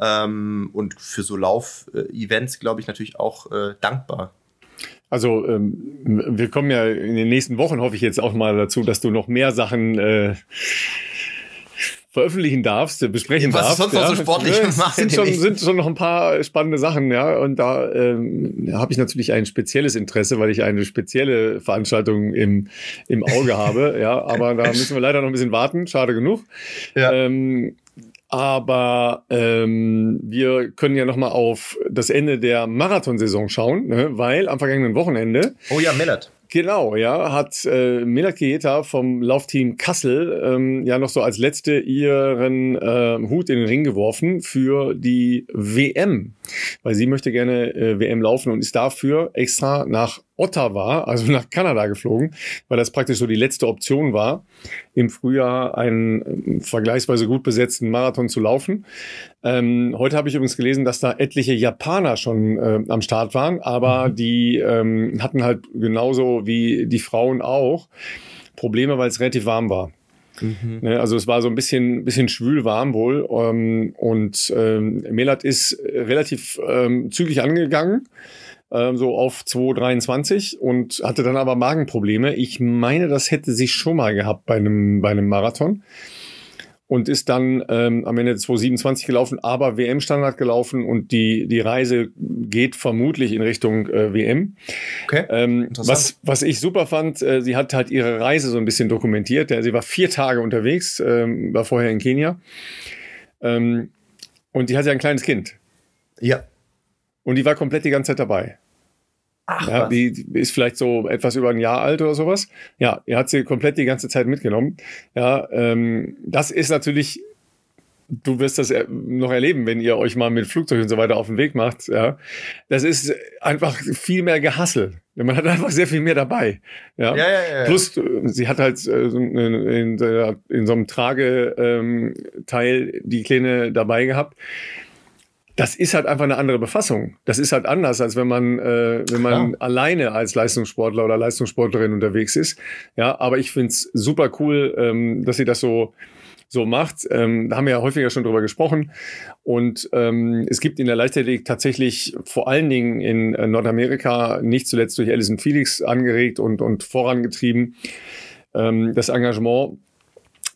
Ähm, und für so Lauf-Events, glaube ich, natürlich auch äh, dankbar. Also ähm, wir kommen ja in den nächsten Wochen, hoffe ich jetzt auch mal dazu, dass du noch mehr Sachen äh, veröffentlichen darfst, besprechen Was darfst. Was sonst ja. noch so sportlich ja, machen? Sind schon, sind schon noch ein paar spannende Sachen, ja. Und da ähm, habe ich natürlich ein spezielles Interesse, weil ich eine spezielle Veranstaltung im, im Auge habe, ja. Aber da müssen wir leider noch ein bisschen warten, schade genug. Ja. Ähm, Aber ähm, wir können ja noch mal auf das Ende der Marathonsaison schauen, ne? weil am vergangenen Wochenende. Oh ja, Millert. Genau, ja, hat äh, Milad Kieta vom Laufteam Kassel ähm, ja noch so als letzte ihren äh, Hut in den Ring geworfen für die WM, weil sie möchte gerne äh, WM laufen und ist dafür extra nach Ottawa, also nach Kanada geflogen, weil das praktisch so die letzte Option war, im Frühjahr einen äh, vergleichsweise gut besetzten Marathon zu laufen. Ähm, heute habe ich übrigens gelesen, dass da etliche Japaner schon äh, am Start waren, aber mhm. die ähm, hatten halt genauso wie die Frauen auch Probleme, weil es relativ warm war. Mhm. Ne, also es war so ein bisschen, bisschen schwül warm wohl. Ähm, und ähm, Melat ist relativ ähm, zügig angegangen ähm, so auf 2,23 und hatte dann aber Magenprobleme. Ich meine, das hätte sie schon mal gehabt bei einem, bei einem Marathon und ist dann ähm, am Ende 2,27 gelaufen, aber WM-Standard gelaufen und die, die Reise geht vermutlich in Richtung äh, WM. Okay. Ähm, was, was ich super fand, äh, sie hat halt ihre Reise so ein bisschen dokumentiert. Ja, sie war vier Tage unterwegs, ähm, war vorher in Kenia. Ähm, und die hatte ja ein kleines Kind. Ja. Und die war komplett die ganze Zeit dabei. Ach, ja, die, ist vielleicht so etwas über ein Jahr alt oder sowas. Ja, er hat sie komplett die ganze Zeit mitgenommen. Ja, ähm, das ist natürlich, du wirst das noch erleben, wenn ihr euch mal mit Flugzeug und so weiter auf den Weg macht. Ja, das ist einfach viel mehr Gehassel. Man hat einfach sehr viel mehr dabei. Ja, ja, ja. ja. Plus, äh, sie hat halt äh, in so einem Trageteil ähm, die Kleine dabei gehabt das ist halt einfach eine andere Befassung. Das ist halt anders, als wenn man, äh, wenn man alleine als Leistungssportler oder Leistungssportlerin unterwegs ist. Ja, aber ich find's super cool, ähm, dass sie das so so macht. Ähm, da haben wir ja häufiger schon drüber gesprochen. Und ähm, es gibt in der Leichtathletik tatsächlich vor allen Dingen in äh, Nordamerika, nicht zuletzt durch Alison Felix angeregt und, und vorangetrieben, ähm, das Engagement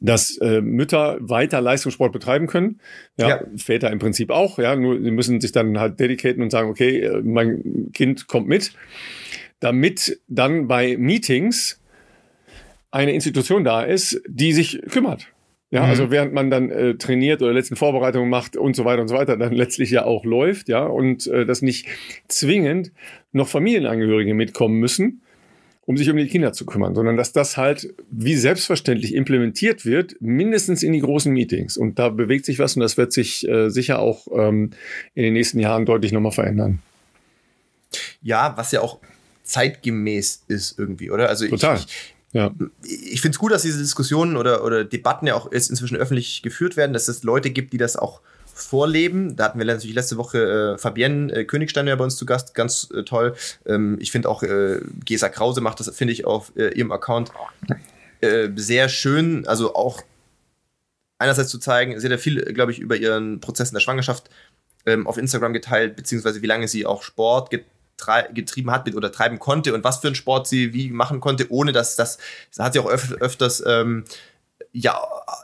dass äh, Mütter weiter Leistungssport betreiben können. Ja, ja, Väter im Prinzip auch. Ja, nur sie müssen sich dann halt dedicaten und sagen, okay, äh, mein Kind kommt mit, damit dann bei Meetings eine Institution da ist, die sich kümmert. Ja, mhm. also während man dann äh, trainiert oder letzten Vorbereitungen macht und so weiter und so weiter, dann letztlich ja auch läuft, ja, und äh, dass nicht zwingend noch Familienangehörige mitkommen müssen, um sich um die Kinder zu kümmern, sondern dass das halt wie selbstverständlich implementiert wird, mindestens in die großen Meetings. Und da bewegt sich was und das wird sich äh, sicher auch ähm, in den nächsten Jahren deutlich nochmal verändern. Ja, was ja auch zeitgemäß ist irgendwie, oder? Also Total. Ich, ja. Ich finde es gut, dass diese Diskussionen oder, oder Debatten ja auch jetzt inzwischen öffentlich geführt werden, dass es Leute gibt, die das auch vorleben. Da hatten wir natürlich letzte Woche äh, Fabienne äh, Königstein ja bei uns zu Gast, ganz äh, toll. Ähm, ich finde auch äh, Gesa Krause macht das, finde ich, auf äh, ihrem Account äh, sehr schön. Also auch einerseits zu zeigen, sie hat ja viel, glaube ich, über ihren Prozess in der Schwangerschaft ähm, auf Instagram geteilt, beziehungsweise wie lange sie auch Sport getrieben hat oder treiben konnte und was für einen Sport sie wie machen konnte, ohne dass das, das hat sie auch öf öfters ähm, ja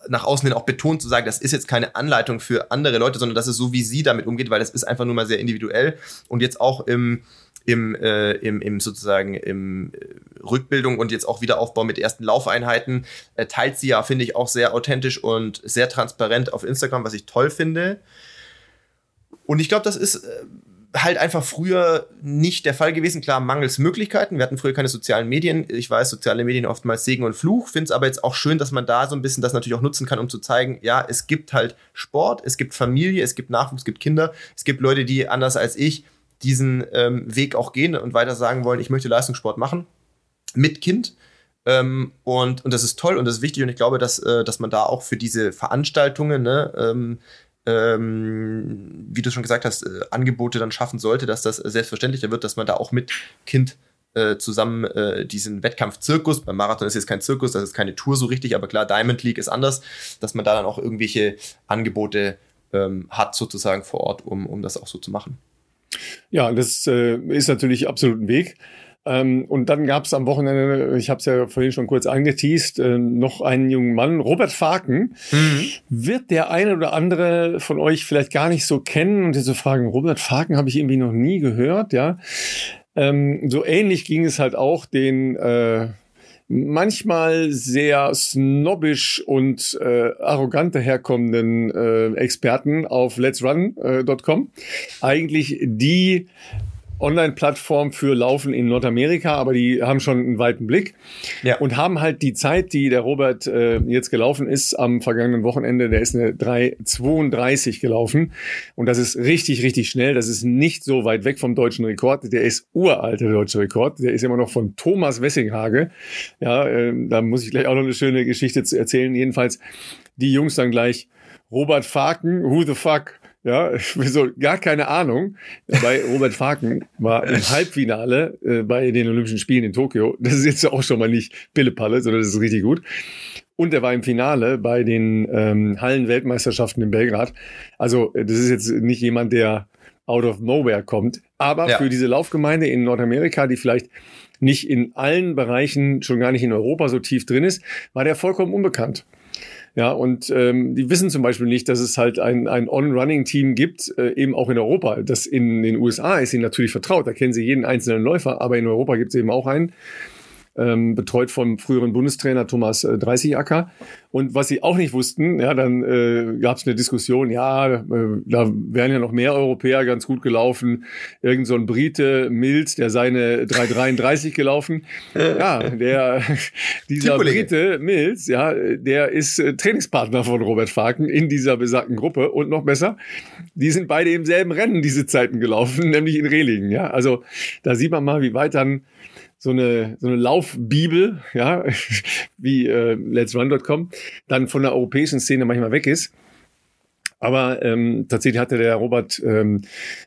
nach außen hin auch betont zu sagen, das ist jetzt keine Anleitung für andere Leute, sondern das ist so, wie sie damit umgeht, weil das ist einfach nur mal sehr individuell und jetzt auch im im, äh, im, im sozusagen im äh, Rückbildung und jetzt auch Wiederaufbau mit ersten Laufeinheiten äh, teilt sie ja, finde ich, auch sehr authentisch und sehr transparent auf Instagram, was ich toll finde. Und ich glaube, das ist äh, halt einfach früher nicht der Fall gewesen. Klar, mangels Möglichkeiten. Wir hatten früher keine sozialen Medien. Ich weiß, soziale Medien oftmals Segen und Fluch. Finde es aber jetzt auch schön, dass man da so ein bisschen das natürlich auch nutzen kann, um zu zeigen, ja, es gibt halt Sport, es gibt Familie, es gibt Nachwuchs, es gibt Kinder, es gibt Leute, die anders als ich diesen ähm, Weg auch gehen und weiter sagen wollen, ich möchte Leistungssport machen mit Kind. Ähm, und, und das ist toll und das ist wichtig und ich glaube, dass, äh, dass man da auch für diese Veranstaltungen, ne, ähm, ähm, wie du schon gesagt hast, äh, Angebote dann schaffen sollte, dass das selbstverständlicher wird, dass man da auch mit Kind äh, zusammen äh, diesen Wettkampf-Zirkus, beim Marathon ist jetzt kein Zirkus, das ist keine Tour so richtig, aber klar, Diamond League ist anders, dass man da dann auch irgendwelche Angebote ähm, hat sozusagen vor Ort, um, um das auch so zu machen. Ja, das äh, ist natürlich absolut ein Weg. Ähm, und dann gab es am Wochenende, ich habe es ja vorhin schon kurz angeteased, äh, noch einen jungen Mann, Robert Faken. Mhm. Wird der eine oder andere von euch vielleicht gar nicht so kennen und diese fragen, Robert Faken habe ich irgendwie noch nie gehört, ja. Ähm, so ähnlich ging es halt auch den äh, manchmal sehr snobbisch und äh, arrogant daherkommenden äh, Experten auf letsrun.com äh, eigentlich die Online-Plattform für Laufen in Nordamerika, aber die haben schon einen weiten Blick ja. und haben halt die Zeit, die der Robert äh, jetzt gelaufen ist am vergangenen Wochenende, der ist eine 3,32 gelaufen und das ist richtig, richtig schnell. Das ist nicht so weit weg vom deutschen Rekord. Der ist uralt, der deutsche Rekord. Der ist immer noch von Thomas Wessinghage. Ja, äh, da muss ich gleich auch noch eine schöne Geschichte zu erzählen. Jedenfalls die Jungs dann gleich Robert Faken, who the fuck? Ja, so gar keine Ahnung. Bei Robert Faken war im Halbfinale äh, bei den Olympischen Spielen in Tokio. Das ist jetzt auch schon mal nicht Pillepalle, sondern das ist richtig gut. Und er war im Finale bei den ähm, Hallen-Weltmeisterschaften in Belgrad. Also, das ist jetzt nicht jemand, der out of nowhere kommt. Aber ja. für diese Laufgemeinde in Nordamerika, die vielleicht nicht in allen Bereichen, schon gar nicht in Europa so tief drin ist, war der vollkommen unbekannt. Ja, und ähm, die wissen zum Beispiel nicht, dass es halt ein, ein On-Running-Team gibt, äh, eben auch in Europa. Das in den USA ist ihnen natürlich vertraut, da kennen sie jeden einzelnen Läufer, aber in Europa gibt es eben auch einen ähm, betreut vom früheren Bundestrainer Thomas äh, Dreißigacker. Und was sie auch nicht wussten, ja, dann äh, gab es eine Diskussion, ja, äh, da wären ja noch mehr Europäer ganz gut gelaufen. Irgend so ein Brite, Mills, der seine 333 gelaufen. Ja, der, dieser Brite, Mills, ja, der ist äh, Trainingspartner von Robert Faken in dieser besagten Gruppe. Und noch besser, die sind beide im selben Rennen diese Zeiten gelaufen, nämlich in Rehlingen, ja. Also da sieht man mal, wie weit dann so eine, so eine Laufbibel, ja, wie äh, letsrun.com, dann von der europäischen Szene manchmal weg ist. Aber ähm, tatsächlich hatte der Robert ähm,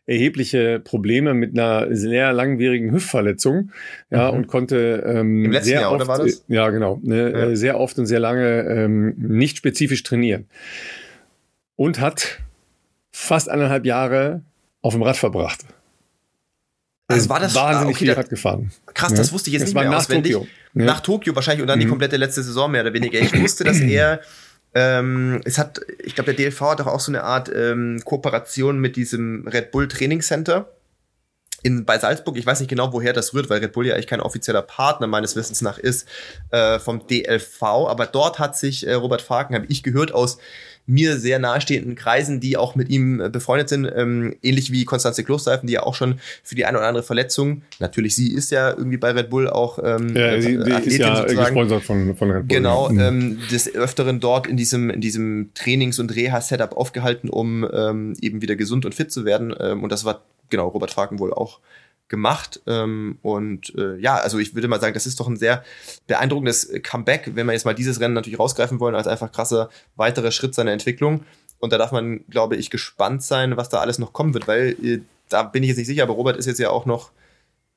erhebliche Probleme mit einer sehr langwierigen Hüftverletzung, ja, mhm. und konnte ähm, Im letzten sehr Jahr, oft, oder war das? Ja, genau, ne, ja. Äh, sehr oft und sehr lange ähm, nicht spezifisch trainieren und hat fast eineinhalb Jahre auf dem Rad verbracht. Also war das wahnsinnig okay, viel Rad gefahren. Krass, ja. das wusste ich jetzt das nicht mehr nach auswendig. Tokio. Ja. Nach Tokio wahrscheinlich und dann mhm. die komplette letzte Saison mehr oder weniger. Ich wusste, dass er ähm, es hat, ich glaube, der DLV hat doch auch so eine Art ähm, Kooperation mit diesem Red Bull Training Center in, bei Salzburg. Ich weiß nicht genau, woher das rührt, weil Red Bull ja eigentlich kein offizieller Partner meines Wissens nach ist äh, vom DLV. Aber dort hat sich äh, Robert Faken, habe ich gehört, aus mir sehr nahestehenden Kreisen, die auch mit ihm äh, befreundet sind, ähm, ähnlich wie Konstanze Klostereifen, die ja auch schon für die eine oder andere Verletzung, natürlich sie ist ja irgendwie bei Red Bull auch ähm, ja, sie, die Athletin ist ja sozusagen. gesponsert von, von Red Bull. Genau. Mhm. ähm, des Öfteren dort in diesem, in diesem Trainings- und Reha-Setup aufgehalten, um ähm, eben wieder gesund und fit zu werden. Ähm, und das war genau Robert Faken wohl auch gemacht. Ähm, und äh, ja, also ich würde mal sagen, das ist doch ein sehr beeindruckendes Comeback, wenn wir jetzt mal dieses Rennen natürlich rausgreifen wollen, als einfach krasser weiterer Schritt seiner Entwicklung. Und da darf man, glaube ich, gespannt sein, was da alles noch kommen wird, weil äh, da bin ich jetzt nicht sicher, aber Robert ist jetzt ja auch noch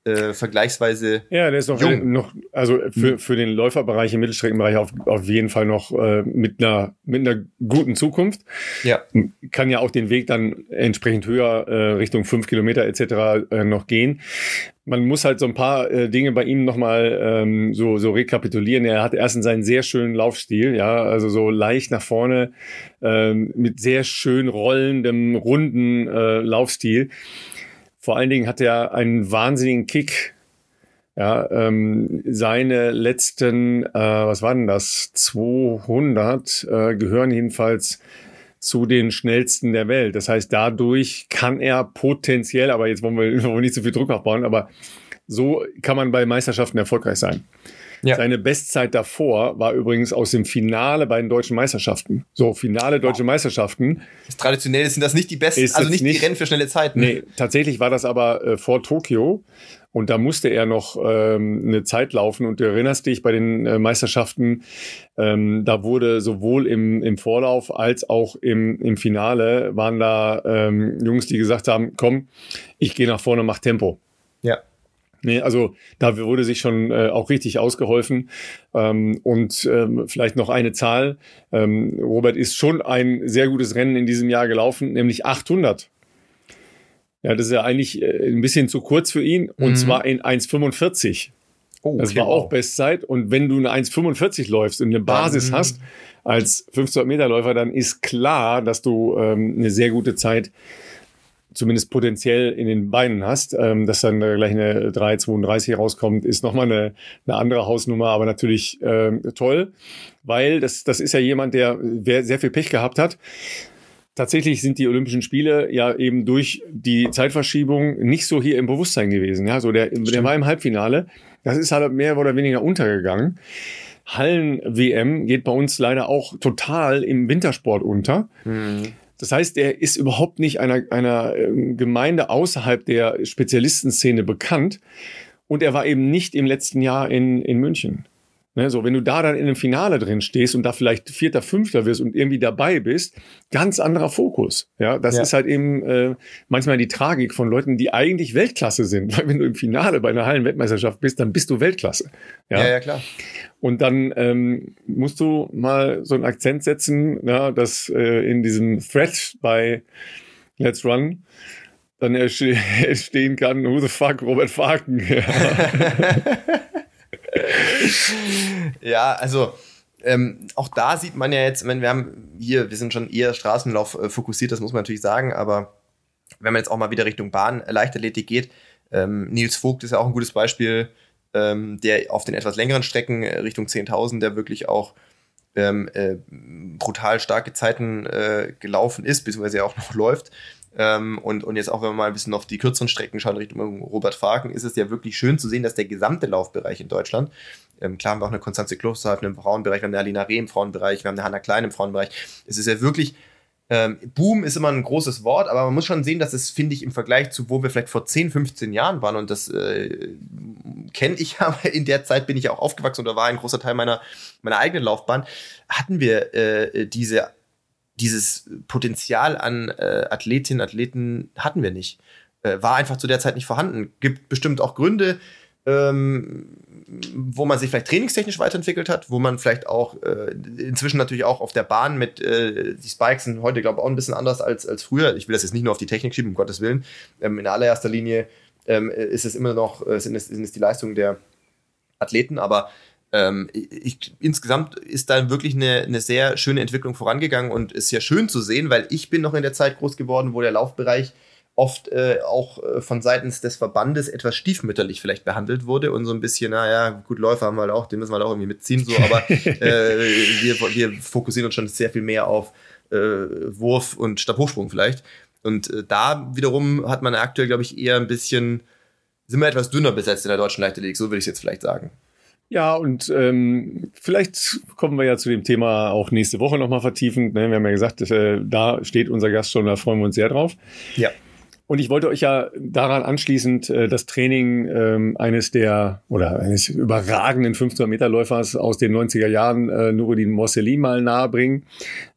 äh, vergleichsweise. Ja, der ist noch, jung. noch also für, hm. für den Läuferbereich, im Mittelstreckenbereich auf, auf jeden Fall noch äh, mit, einer, mit einer guten Zukunft. Ja. Kann ja auch den Weg dann entsprechend höher äh, Richtung fünf Kilometer etc. Äh, noch gehen. Man muss halt so ein paar äh, Dinge bei ihm nochmal ähm, so, so rekapitulieren. Er hat erstens einen sehr schönen Laufstil, ja, also so leicht nach vorne ähm, mit sehr schön rollendem, runden äh, Laufstil. Vor allen Dingen hat er einen wahnsinnigen Kick. Ja, ähm, seine letzten, äh, was war denn das? 200 äh, gehören jedenfalls zu den schnellsten der Welt. Das heißt, dadurch kann er potenziell, aber jetzt wollen wir, wollen wir nicht so viel Druck aufbauen, aber so kann man bei Meisterschaften erfolgreich sein. Ja. Seine Bestzeit davor war übrigens aus dem Finale bei den deutschen Meisterschaften. So, Finale deutsche wow. Meisterschaften. Das traditionell sind das nicht die besten, also nicht, nicht, die Rennen für schnelle Zeiten. Nee, tatsächlich war das aber äh, vor Tokio. Und da musste er noch ähm, eine Zeit laufen. Und du erinnerst dich bei den äh, Meisterschaften, ähm, da wurde sowohl im, im Vorlauf als auch im, im Finale waren da ähm, Jungs, die gesagt haben, komm, ich gehe nach vorne, mach Tempo. Ja. Nee, also da wurde sich schon äh, auch richtig ausgeholfen. Ähm, und ähm, vielleicht noch eine Zahl. Ähm, Robert ist schon ein sehr gutes Rennen in diesem Jahr gelaufen, nämlich 800. Ja, das ist ja eigentlich äh, ein bisschen zu kurz für ihn. Und mhm. zwar in 1,45. Oh, okay, das war auch Bestzeit. Und wenn du eine 1,45 läufst und eine Basis mhm. hast als 1500 Meter Läufer, dann ist klar, dass du ähm, eine sehr gute Zeit zumindest potenziell in den Beinen hast. Ähm, dass dann gleich eine 3,32 rauskommt, ist nochmal eine, eine andere Hausnummer, aber natürlich ähm, toll, weil das, das ist ja jemand, der sehr viel Pech gehabt hat. Tatsächlich sind die Olympischen Spiele ja eben durch die Zeitverschiebung nicht so hier im Bewusstsein gewesen. Ja, so der, der war im Halbfinale. Das ist halt mehr oder weniger untergegangen. Hallen-WM geht bei uns leider auch total im Wintersport unter. Mhm. Das heißt, er ist überhaupt nicht einer, einer ähm, Gemeinde außerhalb der Spezialistenszene bekannt. Und er war eben nicht im letzten Jahr in, in München. Ne, so, wenn du da dann in einem Finale drin stehst und da vielleicht Vierter, Fünfter wirst und irgendwie dabei bist, ganz anderer Fokus. Ja, das ja. ist halt eben äh, manchmal die Tragik von Leuten, die eigentlich Weltklasse sind. Weil wenn du im Finale bei einer Hallenweltmeisterschaft bist, dann bist du Weltklasse. Ja, ja, ja klar. Und dann ähm, musst du mal so einen Akzent setzen, ja, dass äh, in diesem Thread bei Let's Run dann stehen kann, who the fuck, Robert Faken. ja, also ähm, auch da sieht man ja jetzt, ich wir haben hier, wir sind schon eher Straßenlauf äh, fokussiert, das muss man natürlich sagen, aber wenn man jetzt auch mal wieder Richtung Bahn äh, Leichtathletik geht, ähm, Nils Vogt ist ja auch ein gutes Beispiel, ähm, der auf den etwas längeren Strecken äh, Richtung 10.000, der wirklich auch ähm, äh, brutal starke Zeiten äh, gelaufen ist, beziehungsweise auch noch läuft. Ähm, und, und jetzt auch, wenn wir mal ein bisschen auf die kürzeren Strecken schauen, Richtung Robert Faken, ist es ja wirklich schön zu sehen, dass der gesamte Laufbereich in Deutschland, ähm, klar haben wir auch eine Konstanze Klosterhalf im Frauenbereich, wir haben eine Alina Reh im Frauenbereich, wir haben eine Hanna Klein im Frauenbereich. Es ist ja wirklich, ähm, Boom ist immer ein großes Wort, aber man muss schon sehen, dass es, finde ich, im Vergleich zu wo wir vielleicht vor 10, 15 Jahren waren, und das äh, kenne ich ja, in der Zeit bin ich auch aufgewachsen oder war ein großer Teil meiner, meiner eigenen Laufbahn, hatten wir äh, diese dieses Potenzial an äh, Athletinnen, Athleten hatten wir nicht. Äh, war einfach zu der Zeit nicht vorhanden. Gibt bestimmt auch Gründe, ähm, wo man sich vielleicht trainingstechnisch weiterentwickelt hat, wo man vielleicht auch äh, inzwischen natürlich auch auf der Bahn mit äh, die Spikes sind heute, glaube ich, auch ein bisschen anders als, als früher. Ich will das jetzt nicht nur auf die Technik schieben, um Gottes Willen. Ähm, in allererster Linie ähm, ist es immer noch, äh, sind, es, sind es die Leistungen der Athleten, aber ähm, ich, insgesamt ist da wirklich eine, eine sehr schöne Entwicklung vorangegangen und ist ja schön zu sehen, weil ich bin noch in der Zeit groß geworden, wo der Laufbereich oft äh, auch äh, von seitens des Verbandes etwas stiefmütterlich vielleicht behandelt wurde und so ein bisschen, naja, gut, Läufer haben wir halt auch, den müssen wir halt auch irgendwie mitziehen, so, aber äh, wir, wir fokussieren uns schon sehr viel mehr auf äh, Wurf und Stabhochsprung vielleicht. Und äh, da wiederum hat man aktuell, glaube ich, eher ein bisschen, sind wir etwas dünner besetzt in der deutschen Leichtathletik, so würde ich es jetzt vielleicht sagen. Ja, und ähm, vielleicht kommen wir ja zu dem Thema auch nächste Woche nochmal vertiefend. Ne? Wir haben ja gesagt, äh, da steht unser Gast schon, da freuen wir uns sehr drauf. Ja. Und ich wollte euch ja daran anschließend äh, das Training ähm, eines der oder eines überragenden 1500 Meter Läufers aus den 90er Jahren, äh, Nuruddin Morseli, mal nahebringen,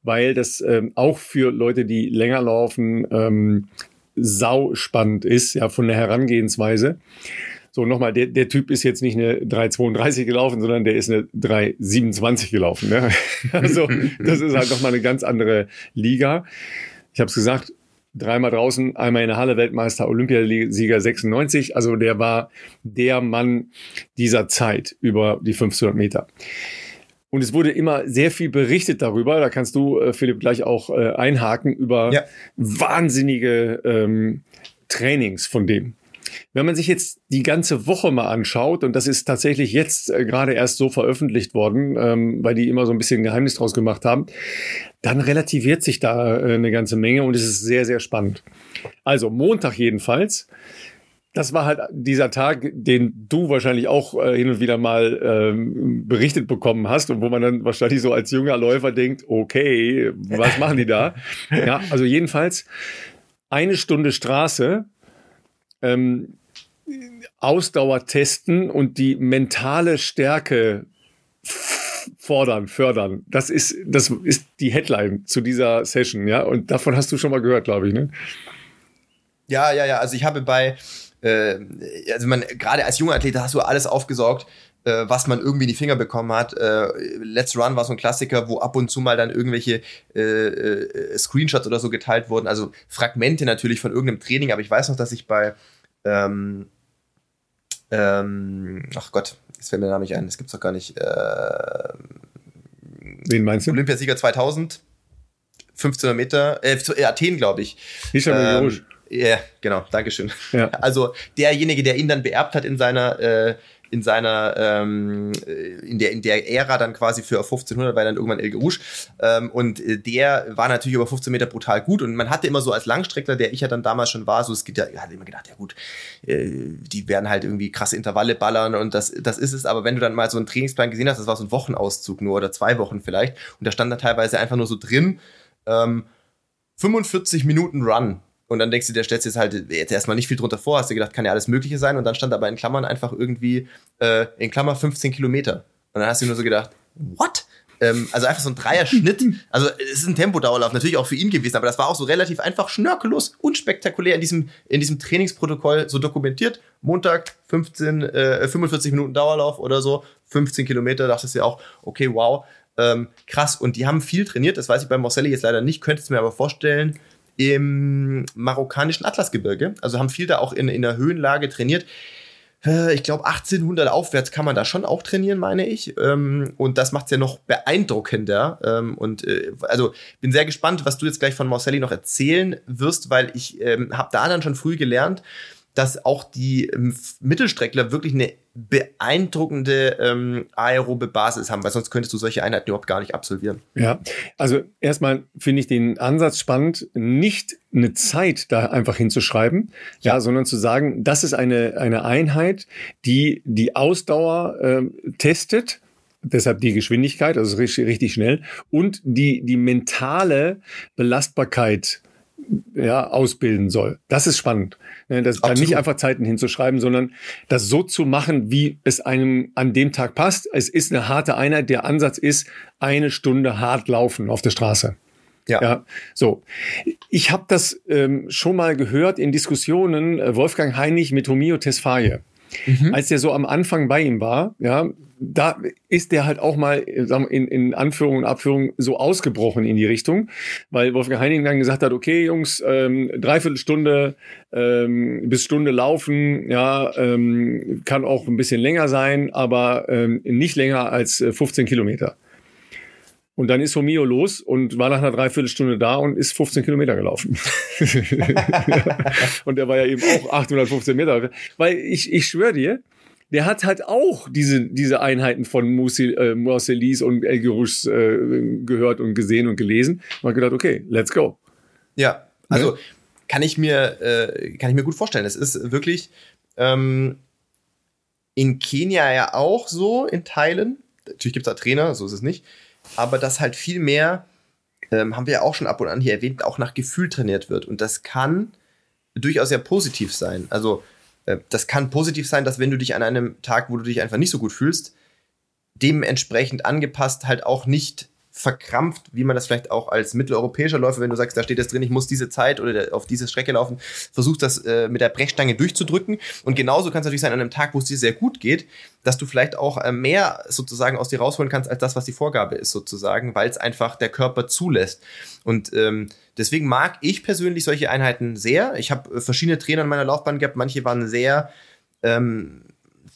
weil das ähm, auch für Leute, die länger laufen, ähm, sau spannend ist, ja, von der Herangehensweise. So, nochmal, der, der Typ ist jetzt nicht eine 3,32 gelaufen, sondern der ist eine 3,27 gelaufen. Ne? Also, das ist halt nochmal eine ganz andere Liga. Ich habe es gesagt, dreimal draußen, einmal in der Halle Weltmeister, Olympiasieger 96. Also der war der Mann dieser Zeit über die 1500 Meter. Und es wurde immer sehr viel berichtet darüber. Da kannst du, äh, Philipp, gleich auch äh, einhaken über ja. wahnsinnige ähm, Trainings von dem. Wenn man sich jetzt die ganze Woche mal anschaut, und das ist tatsächlich jetzt äh, gerade erst so veröffentlicht worden, ähm, weil die immer so ein bisschen Geheimnis draus gemacht haben, dann relativiert sich da äh, eine ganze Menge und es ist sehr, sehr spannend. Also Montag jedenfalls. Das war halt dieser Tag, den du wahrscheinlich auch äh, hin und wieder mal ähm, berichtet bekommen hast und wo man dann wahrscheinlich so als junger Läufer denkt, okay, was machen die da? ja, also jedenfalls eine Stunde Straße ähm, Ausdauer testen und die mentale Stärke fordern, fördern. Das ist, das ist die Headline zu dieser Session, ja. Und davon hast du schon mal gehört, glaube ich, ne? Ja, ja, ja. Also ich habe bei, äh, also man, gerade als junger Athlet hast du alles aufgesaugt, äh, was man irgendwie in die Finger bekommen hat. Äh, Let's Run war so ein Klassiker, wo ab und zu mal dann irgendwelche äh, äh Screenshots oder so geteilt wurden. Also Fragmente natürlich von irgendeinem Training, aber ich weiß noch, dass ich bei ähm, ähm, ach Gott, jetzt fällt mir der Name nicht ein, das gibt's doch gar nicht. Äh, Wen meinst du? Olympiasieger 2000, 1500 Meter, äh, äh Athen, glaube ich. Hisham ähm, Ja, yeah, genau, Dankeschön. Ja. Also derjenige, der ihn dann beerbt hat in seiner äh, in seiner ähm, in der in der Ära dann quasi für 1500 war dann irgendwann El Gerouche ähm, und äh, der war natürlich über 15 Meter brutal gut. Und man hatte immer so als Langstreckler, der ich ja dann damals schon war, so es gibt ja, hatte immer gedacht, ja gut, äh, die werden halt irgendwie krasse Intervalle ballern und das das ist es, aber wenn du dann mal so einen Trainingsplan gesehen hast, das war so ein Wochenauszug nur oder zwei Wochen vielleicht. Und da stand da teilweise einfach nur so drin ähm, 45 Minuten Run und dann denkst du, der stellst jetzt halt jetzt erstmal nicht viel drunter vor, hast du gedacht, kann ja alles Mögliche sein. Und dann stand aber in Klammern einfach irgendwie äh, in Klammer 15 Kilometer. Und dann hast du nur so gedacht, what? Ähm, also einfach so ein Dreier-Schnitt. Also es ist ein Tempodauerlauf, natürlich auch für ihn gewesen, aber das war auch so relativ einfach schnörkellos, unspektakulär in diesem, in diesem Trainingsprotokoll so dokumentiert. Montag 15, äh, 45 Minuten Dauerlauf oder so, 15 Kilometer, dachtest du ja auch, okay, wow, ähm, krass. Und die haben viel trainiert, das weiß ich bei Morcelli jetzt leider nicht, könntest du mir aber vorstellen, im marokkanischen Atlasgebirge. Also haben viel da auch in, in der Höhenlage trainiert. Äh, ich glaube, 1800 aufwärts kann man da schon auch trainieren, meine ich. Ähm, und das macht es ja noch beeindruckender. Ähm, und äh, also bin sehr gespannt, was du jetzt gleich von Marcelli noch erzählen wirst, weil ich ähm, habe da dann schon früh gelernt, dass auch die ähm, Mittelstreckler wirklich eine beeindruckende ähm, aerobe Basis haben, weil sonst könntest du solche Einheiten überhaupt gar nicht absolvieren. Ja, also erstmal finde ich den Ansatz spannend, nicht eine Zeit da einfach hinzuschreiben, ja, ja sondern zu sagen, das ist eine, eine Einheit, die die Ausdauer äh, testet deshalb die Geschwindigkeit, also richtig, richtig schnell, und die, die mentale Belastbarkeit ja, ausbilden soll. Das ist spannend. Ne, das dann nicht einfach Zeiten hinzuschreiben, sondern das so zu machen, wie es einem an dem Tag passt. Es ist eine harte Einheit. Der Ansatz ist eine Stunde hart laufen auf der Straße. Ja. ja. So. Ich habe das ähm, schon mal gehört in Diskussionen äh, Wolfgang Heinig mit Homio Tesfaye. Mhm. Als der so am Anfang bei ihm war, ja, da ist der halt auch mal in, in Anführungen und Abführungen so ausgebrochen in die Richtung, weil Wolfgang Heining dann gesagt hat, okay, Jungs, ähm, dreiviertel Stunde ähm, bis Stunde laufen, ja, ähm, kann auch ein bisschen länger sein, aber ähm, nicht länger als 15 äh, Kilometer. Und dann ist Romeo los und war nach einer Dreiviertelstunde da und ist 15 Kilometer gelaufen. und der war ja eben auch 815 Meter. Weil ich, ich schwöre dir, der hat halt auch diese, diese Einheiten von Marcelis äh, und El Gerouches äh, gehört und gesehen und gelesen. Und hat gedacht, okay, let's go. Ja, also ne? kann ich mir, äh, kann ich mir gut vorstellen. Es ist wirklich ähm, in Kenia ja auch so, in Teilen. Natürlich gibt es da Trainer, so ist es nicht. Aber dass halt viel mehr, ähm, haben wir ja auch schon ab und an hier erwähnt, auch nach Gefühl trainiert wird. Und das kann durchaus sehr positiv sein. Also äh, das kann positiv sein, dass wenn du dich an einem Tag, wo du dich einfach nicht so gut fühlst, dementsprechend angepasst halt auch nicht verkrampft, wie man das vielleicht auch als mitteleuropäischer Läufer, wenn du sagst, da steht das drin, ich muss diese Zeit oder auf diese Strecke laufen, versuchst das äh, mit der Brechstange durchzudrücken. Und genauso kann es natürlich sein an einem Tag, wo es dir sehr gut geht, dass du vielleicht auch äh, mehr sozusagen aus dir rausholen kannst, als das, was die Vorgabe ist, sozusagen, weil es einfach der Körper zulässt. Und ähm, deswegen mag ich persönlich solche Einheiten sehr. Ich habe äh, verschiedene Trainer in meiner Laufbahn gehabt, manche waren sehr ähm,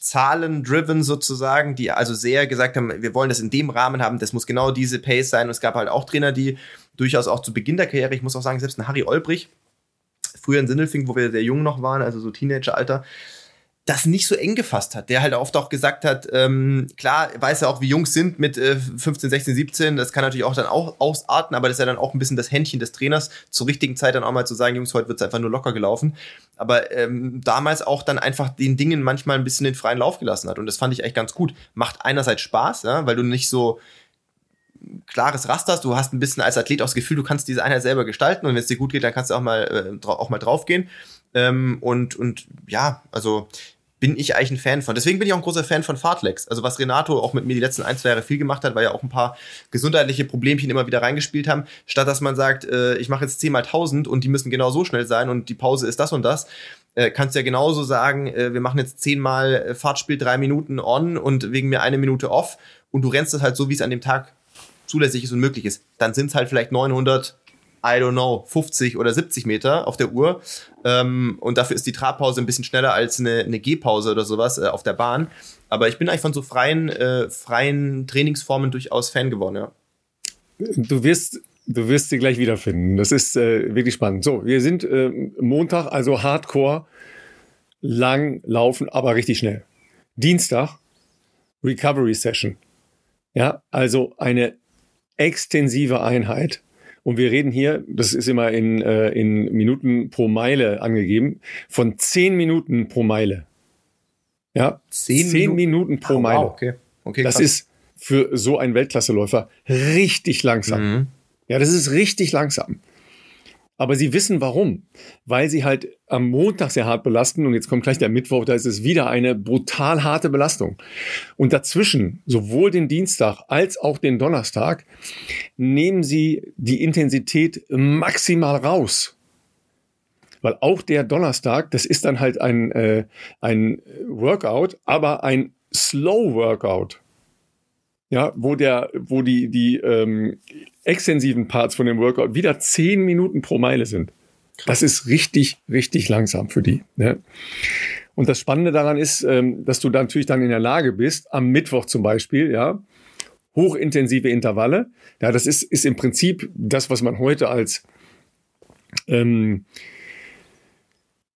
Zahlen-driven sozusagen, die also sehr gesagt haben, wir wollen das in dem Rahmen haben, das muss genau diese Pace sein. Und es gab halt auch Trainer, die durchaus auch zu Beginn der Karriere, ich muss auch sagen, selbst ein Harry Olbrich, früher in Sindelfing, wo wir sehr jung noch waren, also so Teenager-Alter, das nicht so eng gefasst hat. Der halt oft auch gesagt hat, ähm, klar, weiß er auch, wie Jungs sind mit äh, 15, 16, 17, das kann natürlich auch dann auch ausarten, aber das ist ja dann auch ein bisschen das Händchen des Trainers, zur richtigen Zeit dann auch mal zu sagen, Jungs, heute wird es einfach nur locker gelaufen. Aber ähm, damals auch dann einfach den Dingen manchmal ein bisschen den freien Lauf gelassen hat. Und das fand ich echt ganz gut. Macht einerseits Spaß, ja, weil du nicht so klares Raster hast. Du hast ein bisschen als Athlet auch das Gefühl, du kannst diese Einheit selber gestalten und wenn es dir gut geht, dann kannst du auch mal, äh, auch mal draufgehen. Ähm, und, und ja, also bin ich eigentlich ein Fan von. Deswegen bin ich auch ein großer Fan von Fartlex. Also was Renato auch mit mir die letzten ein, zwei Jahre viel gemacht hat, weil ja auch ein paar gesundheitliche Problemchen immer wieder reingespielt haben. Statt dass man sagt, äh, ich mache jetzt 10 mal 1000 und die müssen genau so schnell sein und die Pause ist das und das, äh, kannst du ja genauso sagen, äh, wir machen jetzt 10 mal äh, Fahrtspiel drei Minuten on und wegen mir eine Minute off und du rennst das halt so, wie es an dem Tag zulässig ist und möglich ist. Dann sind es halt vielleicht 900 I don't know, 50 oder 70 Meter auf der Uhr. Ähm, und dafür ist die Trabpause ein bisschen schneller als eine, eine Gehpause oder sowas äh, auf der Bahn. Aber ich bin eigentlich von so freien, äh, freien Trainingsformen durchaus Fan geworden, ja. Du wirst Du wirst sie gleich wiederfinden. Das ist äh, wirklich spannend. So, wir sind äh, Montag, also Hardcore, lang laufen, aber richtig schnell. Dienstag, Recovery Session. Ja, also eine extensive Einheit. Und wir reden hier, das ist immer in, äh, in Minuten pro Meile angegeben, von zehn Minuten pro Meile. Ja, zehn, zehn Minuten? Minuten? pro oh, Meile. Wow, okay. Okay, das ist für so einen Weltklasseläufer richtig langsam. Mhm. Ja, das ist richtig langsam. Aber sie wissen warum. Weil sie halt am Montag sehr hart belasten und jetzt kommt gleich der Mittwoch, da ist es wieder eine brutal harte Belastung. Und dazwischen, sowohl den Dienstag als auch den Donnerstag, nehmen sie die Intensität maximal raus. Weil auch der Donnerstag, das ist dann halt ein, äh, ein Workout, aber ein Slow Workout ja, wo der, wo die, die ähm, extensiven Parts von dem Workout wieder zehn Minuten pro Meile sind. Das ist richtig, richtig langsam für die. Ne? Und das Spannende daran ist, ähm, dass du dann natürlich dann in der Lage bist, am Mittwoch zum Beispiel, ja, hochintensive Intervalle. Ja, das ist, ist im Prinzip das, was man heute als ähm,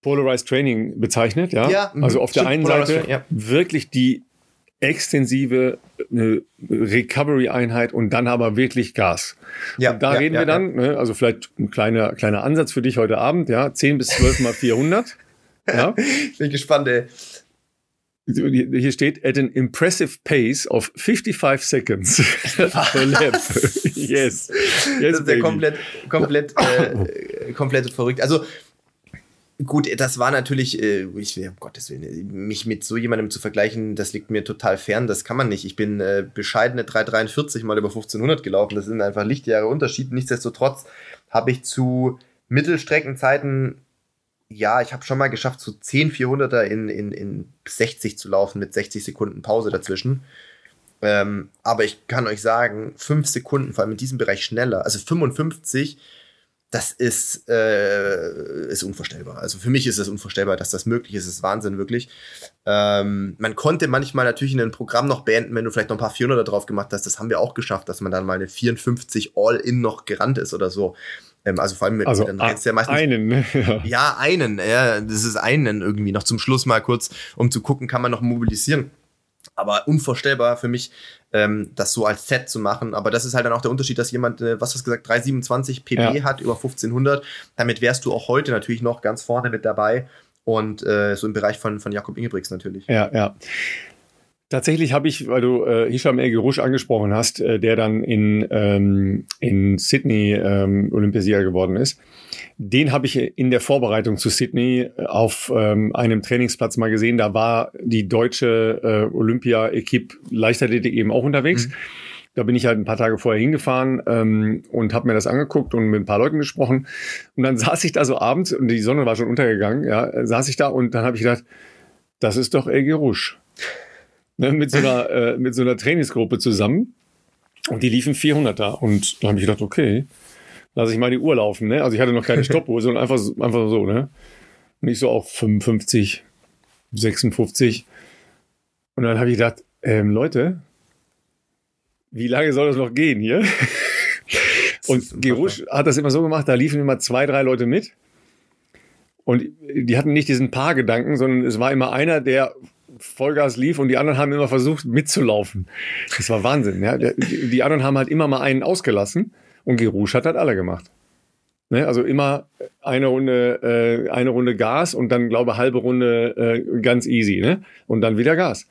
Polarized Training bezeichnet. Ja, ja also auf der einen Seite ja. wirklich die extensive eine Recovery-Einheit und dann aber wirklich Gas. Ja, und da ja, reden ja, wir dann. Ne, also vielleicht ein kleiner, kleiner Ansatz für dich heute Abend, ja, 10 bis 12 mal 400. ja. Bin gespannt, ey. Hier steht, at an impressive pace of 55 seconds per lap. yes. yes. Das ist ja komplett, komplett, äh, komplett verrückt. Also, Gut, das war natürlich, äh, ich will, um Gottes Willen, mich mit so jemandem zu vergleichen, das liegt mir total fern, das kann man nicht. Ich bin äh, bescheidene 343 mal über 1500 gelaufen, das sind einfach Lichtjahre Unterschied. Nichtsdestotrotz habe ich zu Mittelstreckenzeiten, ja, ich habe schon mal geschafft, so 10 400er in, in, in 60 zu laufen mit 60 Sekunden Pause dazwischen. Ähm, aber ich kann euch sagen, 5 Sekunden, vor allem in diesem Bereich schneller, also 55 das ist, äh, ist unvorstellbar. Also für mich ist es unvorstellbar, dass das möglich ist. Das ist Wahnsinn, wirklich. Ähm, man konnte manchmal natürlich in ein Programm noch beenden, wenn du vielleicht noch ein paar 400 drauf gemacht hast. Das haben wir auch geschafft, dass man dann mal eine 54 All-In noch gerannt ist oder so. Ähm, also vor allem mit, also dann a- ja meistens, einen. Ne? Ja. ja, einen. Ja, das ist einen irgendwie noch zum Schluss mal kurz, um zu gucken, kann man noch mobilisieren. Aber unvorstellbar für mich, ähm, das so als Set zu machen. Aber das ist halt dann auch der Unterschied, dass jemand, äh, was hast du gesagt, 327 pp ja. hat über 1500. Damit wärst du auch heute natürlich noch ganz vorne mit dabei und äh, so im Bereich von, von Jakob Ingebrigts natürlich. Ja, ja. Tatsächlich habe ich, weil du äh, Hisham El Gerush angesprochen hast, äh, der dann in, ähm, in Sydney ähm, Olympiasieger geworden ist, den habe ich in der Vorbereitung zu Sydney auf ähm, einem Trainingsplatz mal gesehen. Da war die deutsche äh, Olympia-Equipe Leichtathletik eben auch unterwegs. Mhm. Da bin ich halt ein paar Tage vorher hingefahren ähm, und habe mir das angeguckt und mit ein paar Leuten gesprochen. Und dann saß ich da so abends und die Sonne war schon untergegangen. Ja, saß ich da und dann habe ich gedacht, das ist doch El Gerush ne, mit, so einer, äh, mit so einer Trainingsgruppe zusammen. Und die liefen 400er. Und da habe ich gedacht, okay, lasse ich mal die Uhr laufen. Ne? Also ich hatte noch keine Stoppuhr, sondern einfach, einfach so. Ne? Und ich so auf 55, 56. Und dann habe ich gedacht, ähm, Leute, wie lange soll das noch gehen hier? Und Gerusch hat das immer so gemacht, da liefen immer zwei, drei Leute mit. Und die hatten nicht diesen Paargedanken, sondern es war immer einer, der Vollgas lief und die anderen haben immer versucht mitzulaufen. Das war Wahnsinn. Ja? Die, die anderen haben halt immer mal einen ausgelassen und Gerouche hat halt alle gemacht. Ne? Also immer eine Runde, äh, eine Runde Gas und dann glaube halbe Runde äh, ganz easy, ne? Und dann wieder Gas.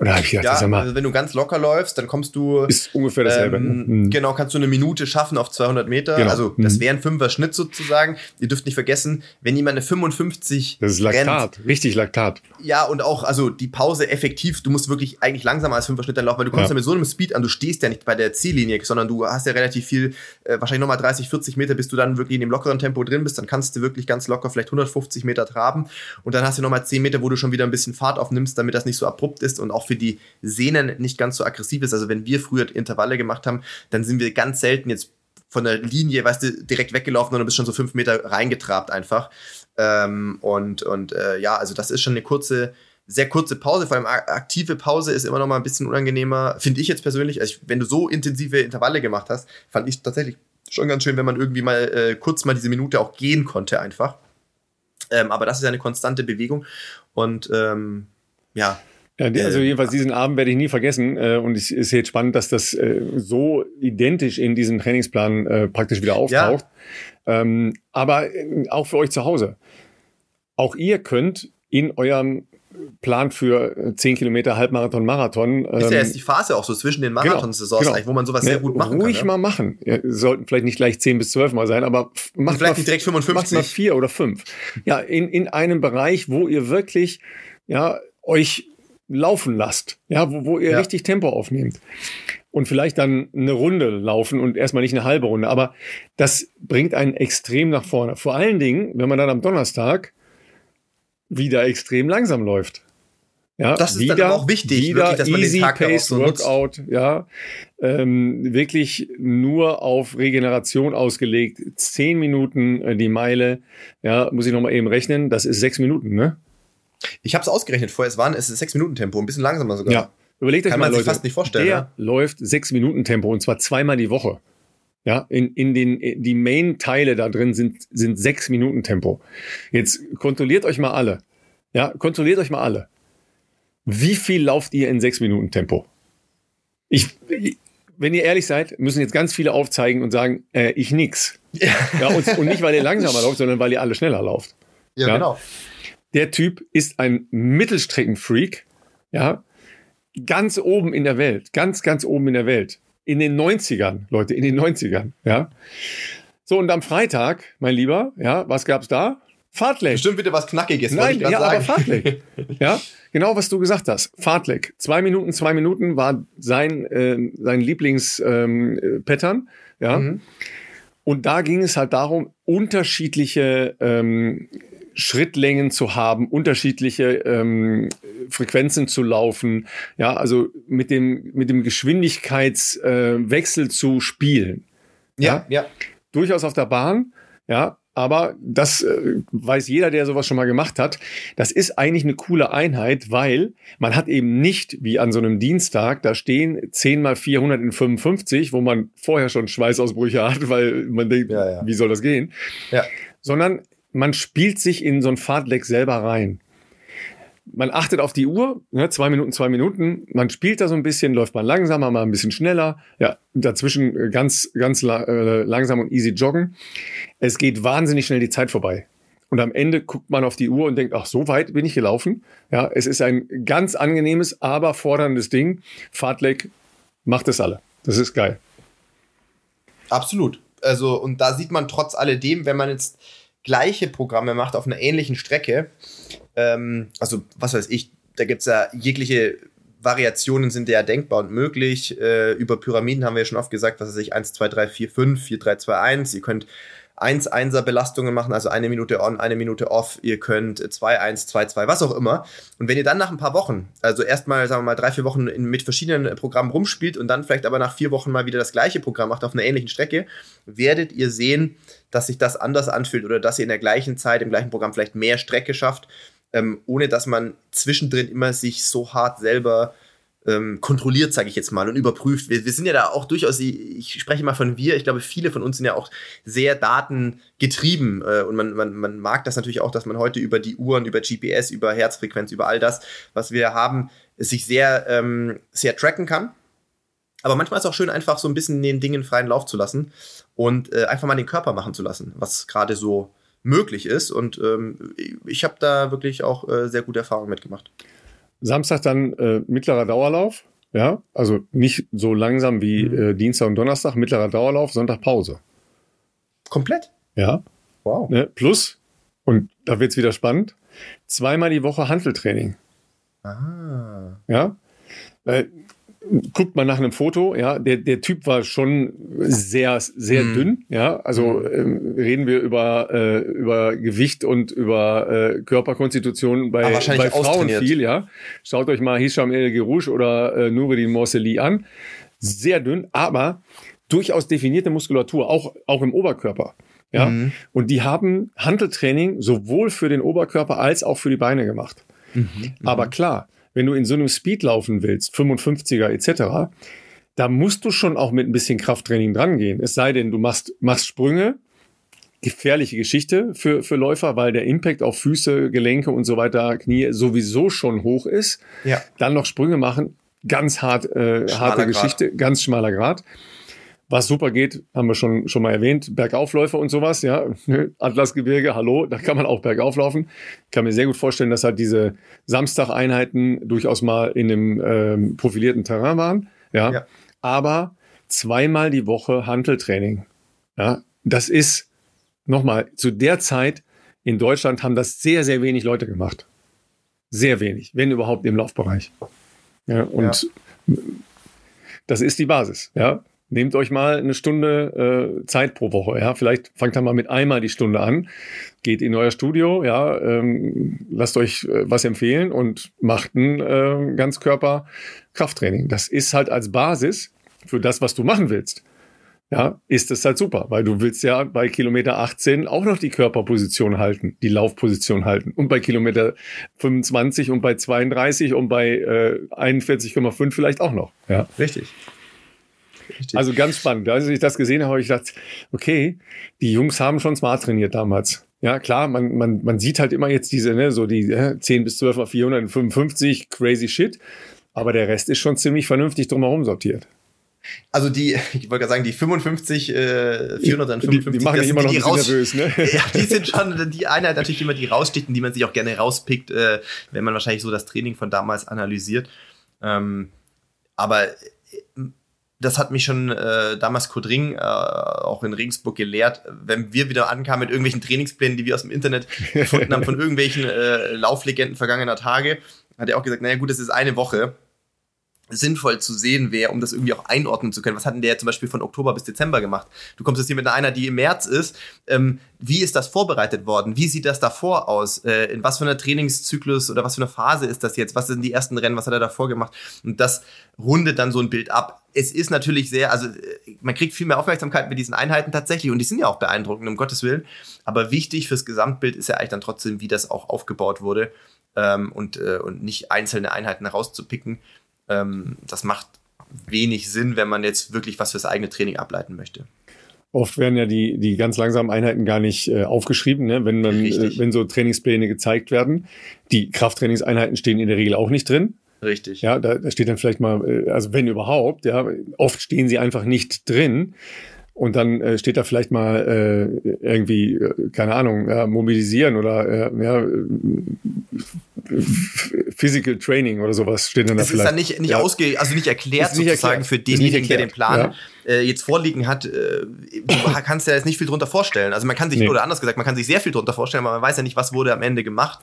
Oder habe ich gedacht, ja, also wenn du ganz locker läufst, dann kommst du. Ist ungefähr dasselbe. Ähm, mhm. Genau, kannst du eine Minute schaffen auf 200 Meter. Genau. Also, das mhm. wäre ein Fünfer-Schnitt sozusagen. Ihr dürft nicht vergessen, wenn jemand eine 55. Das ist Laktat, rennt, richtig Laktat. Ja, und auch, also die Pause effektiv, du musst wirklich eigentlich langsamer als Fünfer-Schnitt dann laufen, weil du kommst ja. ja mit so einem Speed an, du stehst ja nicht bei der Ziellinie, sondern du hast ja relativ viel, äh, wahrscheinlich nochmal 30, 40 Meter, bis du dann wirklich in dem lockeren Tempo drin bist. Dann kannst du wirklich ganz locker vielleicht 150 Meter traben. Und dann hast du nochmal 10 Meter, wo du schon wieder ein bisschen Fahrt aufnimmst, damit das nicht so abrupt ist und auch für die Sehne Sehnen nicht ganz so aggressiv ist. Also wenn wir früher Intervalle gemacht haben, dann sind wir ganz selten jetzt von der Linie, weißt du, direkt weggelaufen, sondern bist schon so fünf Meter reingetrabt einfach. Ähm, und und äh, ja, also das ist schon eine kurze, sehr kurze Pause, vor allem aktive Pause ist immer noch mal ein bisschen unangenehmer, finde ich jetzt persönlich. Also ich, wenn du so intensive Intervalle gemacht hast, fand ich tatsächlich schon ganz schön, wenn man irgendwie mal äh, kurz mal diese Minute auch gehen konnte einfach. Ähm, aber das ist ja eine konstante Bewegung und ähm, ja, ja, also äh, jedenfalls diesen Abend werde ich nie vergessen äh, und es ist jetzt spannend, dass das äh, so identisch in diesem Trainingsplan praktisch wieder auftaucht. Ja. Ähm, aber auch für euch zu Hause. Auch ihr könnt in eurem Plan für 10 Kilometer Halbmarathon, Marathon. Ähm, ist ja jetzt die Phase auch so zwischen den genau, Marathonsaisons, genau, wo man sowas sehr gut machen ruhig kann. Ruhig mal machen. Ja, sollten vielleicht nicht gleich 10 bis 12 mal sein, aber macht vielleicht mal, nicht direkt 55. Macht mal vier oder fünf. Ja, in, in einem Bereich, wo ihr wirklich ja, euch laufen lasst, ja, wo, wo ihr ja. richtig Tempo aufnehmt. Und vielleicht dann eine Runde laufen und erstmal nicht eine halbe Runde. Aber das bringt einen extrem nach vorne. Vor allen Dingen, wenn man dann am Donnerstag wieder extrem langsam läuft. Ja, das ist wieder, dann auch wichtig, wieder wirklich, dass man easy den Tag pace so Workout, ja, ähm, wirklich nur auf Regeneration ausgelegt. Zehn Minuten äh, die Meile, ja, muss ich noch mal eben rechnen. Das ist sechs Minuten, ne? Ich habe es ausgerechnet vorher, es waren es ist 6 Minuten Tempo, ein bisschen langsamer sogar. Ja. Überlegt euch Kann mal, man sich Leute, fast nicht vorstellen. Der ja? läuft 6 Minuten Tempo und zwar zweimal die Woche. Ja, in, in den, die Main-Teile da drin sind, sind 6 Minuten Tempo. Jetzt kontrolliert euch mal alle. Ja, kontrolliert euch mal alle. Wie viel lauft ihr in 6 Minuten Tempo? Ich, wenn ihr ehrlich seid, müssen jetzt ganz viele aufzeigen und sagen, äh, ich nix. Ja. ja und, und, nicht, weil ihr langsamer lauft, sondern weil ihr alle schneller lauft. Ja, ja? genau. Der Typ ist ein Mittelstreckenfreak, ja, ganz oben in der Welt, ganz, ganz oben in der Welt. In den 90ern, Leute, in den 90ern, ja. So, und am Freitag, mein Lieber, ja, was gab's da? Fahrtleck. Bestimmt wieder was Knackiges. Nein, ja, sagen. aber Fahrtleck. ja, genau, was du gesagt hast. Fahrtleck. Zwei Minuten, zwei Minuten war sein, äh, sein Lieblingspattern, ähm, ja. Mhm. Und da ging es halt darum, unterschiedliche ähm, Schrittlängen zu haben, unterschiedliche ähm, Frequenzen zu laufen, ja, also mit dem, mit dem Geschwindigkeitswechsel äh, zu spielen. Ja, ja, ja. Durchaus auf der Bahn, ja, aber das äh, weiß jeder, der sowas schon mal gemacht hat. Das ist eigentlich eine coole Einheit, weil man hat eben nicht wie an so einem Dienstag, da stehen 10 mal 400 in 55, wo man vorher schon Schweißausbrüche hat, weil man denkt, ja, ja. wie soll das gehen? Ja. Sondern man spielt sich in so ein Fahrtleck selber rein. Man achtet auf die Uhr, ne, zwei Minuten, zwei Minuten. Man spielt da so ein bisschen, läuft mal langsamer, mal ein bisschen schneller. Ja, dazwischen äh, ganz, ganz äh, langsam und easy joggen. Es geht wahnsinnig schnell die Zeit vorbei. Und am Ende guckt man auf die Uhr und denkt, ach, so weit bin ich gelaufen. Ja, es ist ein ganz angenehmes, aber forderndes Ding. Fahrtleck macht es alle. Das ist geil. Absolut. Also, und da sieht man trotz alledem, wenn man jetzt gleiche Programme macht auf einer ähnlichen Strecke, ähm, also was weiß ich, da gibt es ja jegliche Variationen sind ja denkbar und möglich. Äh, über Pyramiden haben wir ja schon oft gesagt, was weiß ich, 1, 2, 3, 4, 5, 4, 3, 2, 1. Ihr könnt 1 1er Belastungen machen, also eine Minute on, eine Minute off, ihr könnt 2 1, 2 2, was auch immer. Und wenn ihr dann nach ein paar Wochen, also erstmal, sagen wir mal, drei, vier Wochen in, mit verschiedenen Programmen rumspielt und dann vielleicht aber nach vier Wochen mal wieder das gleiche Programm macht auf einer ähnlichen Strecke, werdet ihr sehen, dass sich das anders anfühlt oder dass ihr in der gleichen Zeit, im gleichen Programm vielleicht mehr Strecke schafft, ähm, ohne dass man zwischendrin immer sich so hart selber ähm, kontrolliert, sage ich jetzt mal, und überprüft. Wir, wir sind ja da auch durchaus, ich spreche mal von wir, ich glaube, viele von uns sind ja auch sehr datengetrieben äh, und man, man, man mag das natürlich auch, dass man heute über die Uhren, über GPS, über Herzfrequenz, über all das, was wir haben, sich sehr, ähm, sehr tracken kann. Aber manchmal ist es auch schön, einfach so ein bisschen den Dingen freien Lauf zu lassen und äh, einfach mal den Körper machen zu lassen, was gerade so möglich ist. Und ähm, ich habe da wirklich auch äh, sehr gute Erfahrungen mitgemacht. Samstag dann äh, mittlerer Dauerlauf. Ja, also nicht so langsam wie mhm. äh, Dienstag und Donnerstag, mittlerer Dauerlauf, Sonntag Pause. Komplett? Ja. Wow. Ne? Plus, und da wird es wieder spannend, zweimal die Woche Handeltraining. Ah. Ja. Weil guckt man nach einem Foto, ja, der, der Typ war schon sehr, sehr mhm. dünn, ja. Also äh, reden wir über, äh, über Gewicht und über äh, Körperkonstitution bei, bei Frauen viel, ja. Schaut euch mal Hisham El Gerouche oder äh, Nureddin Morseli an. Sehr dünn, aber durchaus definierte Muskulatur, auch, auch im Oberkörper. Ja, mhm. und die haben Handeltraining sowohl für den Oberkörper als auch für die Beine gemacht. Mhm. Aber klar, wenn du in so einem Speed laufen willst, 55er etc., da musst du schon auch mit ein bisschen Krafttraining dran gehen. Es sei denn, du machst, machst Sprünge, gefährliche Geschichte für, für Läufer, weil der Impact auf Füße, Gelenke und so weiter, Knie sowieso schon hoch ist. Ja. Dann noch Sprünge machen, ganz hart, äh, harte Grad. Geschichte, ganz schmaler Grad. Was super geht, haben wir schon, schon mal erwähnt, Bergaufläufe und sowas, ja. Atlasgebirge, hallo, da kann man auch bergauf laufen. Ich kann mir sehr gut vorstellen, dass halt diese Samstageinheiten durchaus mal in einem ähm, profilierten Terrain waren, ja. Ja. Aber zweimal die Woche Hanteltraining, ja. Das ist, nochmal, zu der Zeit in Deutschland haben das sehr, sehr wenig Leute gemacht. Sehr wenig, wenn überhaupt im Laufbereich. Ja, und das ist die Basis, ja. Nehmt euch mal eine Stunde äh, Zeit pro Woche, ja. Vielleicht fangt dann mal mit einmal die Stunde an, geht in euer Studio, ja, ähm, lasst euch äh, was empfehlen und macht ein äh, Ganzkörper-Krafttraining. Das ist halt als Basis für das, was du machen willst. Ja, ist das halt super, weil du willst ja bei Kilometer 18 auch noch die Körperposition halten, die Laufposition halten und bei Kilometer 25 und bei 32 und bei äh, 41,5 vielleicht auch noch. Ja. Richtig. Richtig. Also ganz spannend. Als ich das gesehen habe, habe ich gedacht, okay, die Jungs haben schon smart trainiert damals. Ja, klar, man, man, man sieht halt immer jetzt diese, ne, so die äh, 10 bis 12 auf 455, crazy shit. Aber der Rest ist schon ziemlich vernünftig drumherum sortiert. Also die, ich wollte gerade sagen, die 55, äh, 455, die, die machen das immer noch die, bisschen nervös, ne? Ja, die sind schon die Einheit natürlich immer die raussticht und die man sich auch gerne rauspickt, äh, wenn man wahrscheinlich so das Training von damals analysiert. Ähm, aber äh, das hat mich schon äh, damals Kodring äh, auch in Regensburg gelehrt, wenn wir wieder ankamen mit irgendwelchen Trainingsplänen, die wir aus dem Internet gefunden haben, von irgendwelchen äh, Lauflegenden vergangener Tage, hat er auch gesagt, naja gut, das ist eine Woche sinnvoll zu sehen wäre, um das irgendwie auch einordnen zu können. Was hat denn der zum Beispiel von Oktober bis Dezember gemacht? Du kommst jetzt hier mit einer, die im März ist. Ähm, wie ist das vorbereitet worden? Wie sieht das davor aus? Äh, in was für einer Trainingszyklus oder was für eine Phase ist das jetzt? Was sind die ersten Rennen? Was hat er davor gemacht? Und das rundet dann so ein Bild ab. Es ist natürlich sehr, also äh, man kriegt viel mehr Aufmerksamkeit mit diesen Einheiten tatsächlich und die sind ja auch beeindruckend, um Gottes Willen. Aber wichtig fürs Gesamtbild ist ja eigentlich dann trotzdem, wie das auch aufgebaut wurde ähm, und, äh, und nicht einzelne Einheiten herauszupicken ähm, das macht wenig Sinn, wenn man jetzt wirklich was fürs eigene Training ableiten möchte. Oft werden ja die, die ganz langsamen Einheiten gar nicht äh, aufgeschrieben, ne? wenn, man, äh, wenn so Trainingspläne gezeigt werden. Die Krafttrainingseinheiten stehen in der Regel auch nicht drin. Richtig. Ja, da, da steht dann vielleicht mal, äh, also wenn überhaupt, ja, oft stehen sie einfach nicht drin. Und dann äh, steht da vielleicht mal äh, irgendwie, äh, keine Ahnung, ja, mobilisieren oder äh, ja, Physical Training oder sowas steht dann da Es ist vielleicht. dann nicht, nicht ja. ausge, also nicht erklärt Ist nicht sozusagen erklärt. für Ist denjenigen, der den. Plan äh, jetzt vorliegen hat. Äh, du kannst ja jetzt nicht viel drunter vorstellen. Also man kann sich, Nee. oder anders gesagt, man kann sich sehr viel drunter vorstellen, aber man weiß ja nicht, was wurde am Ende gemacht.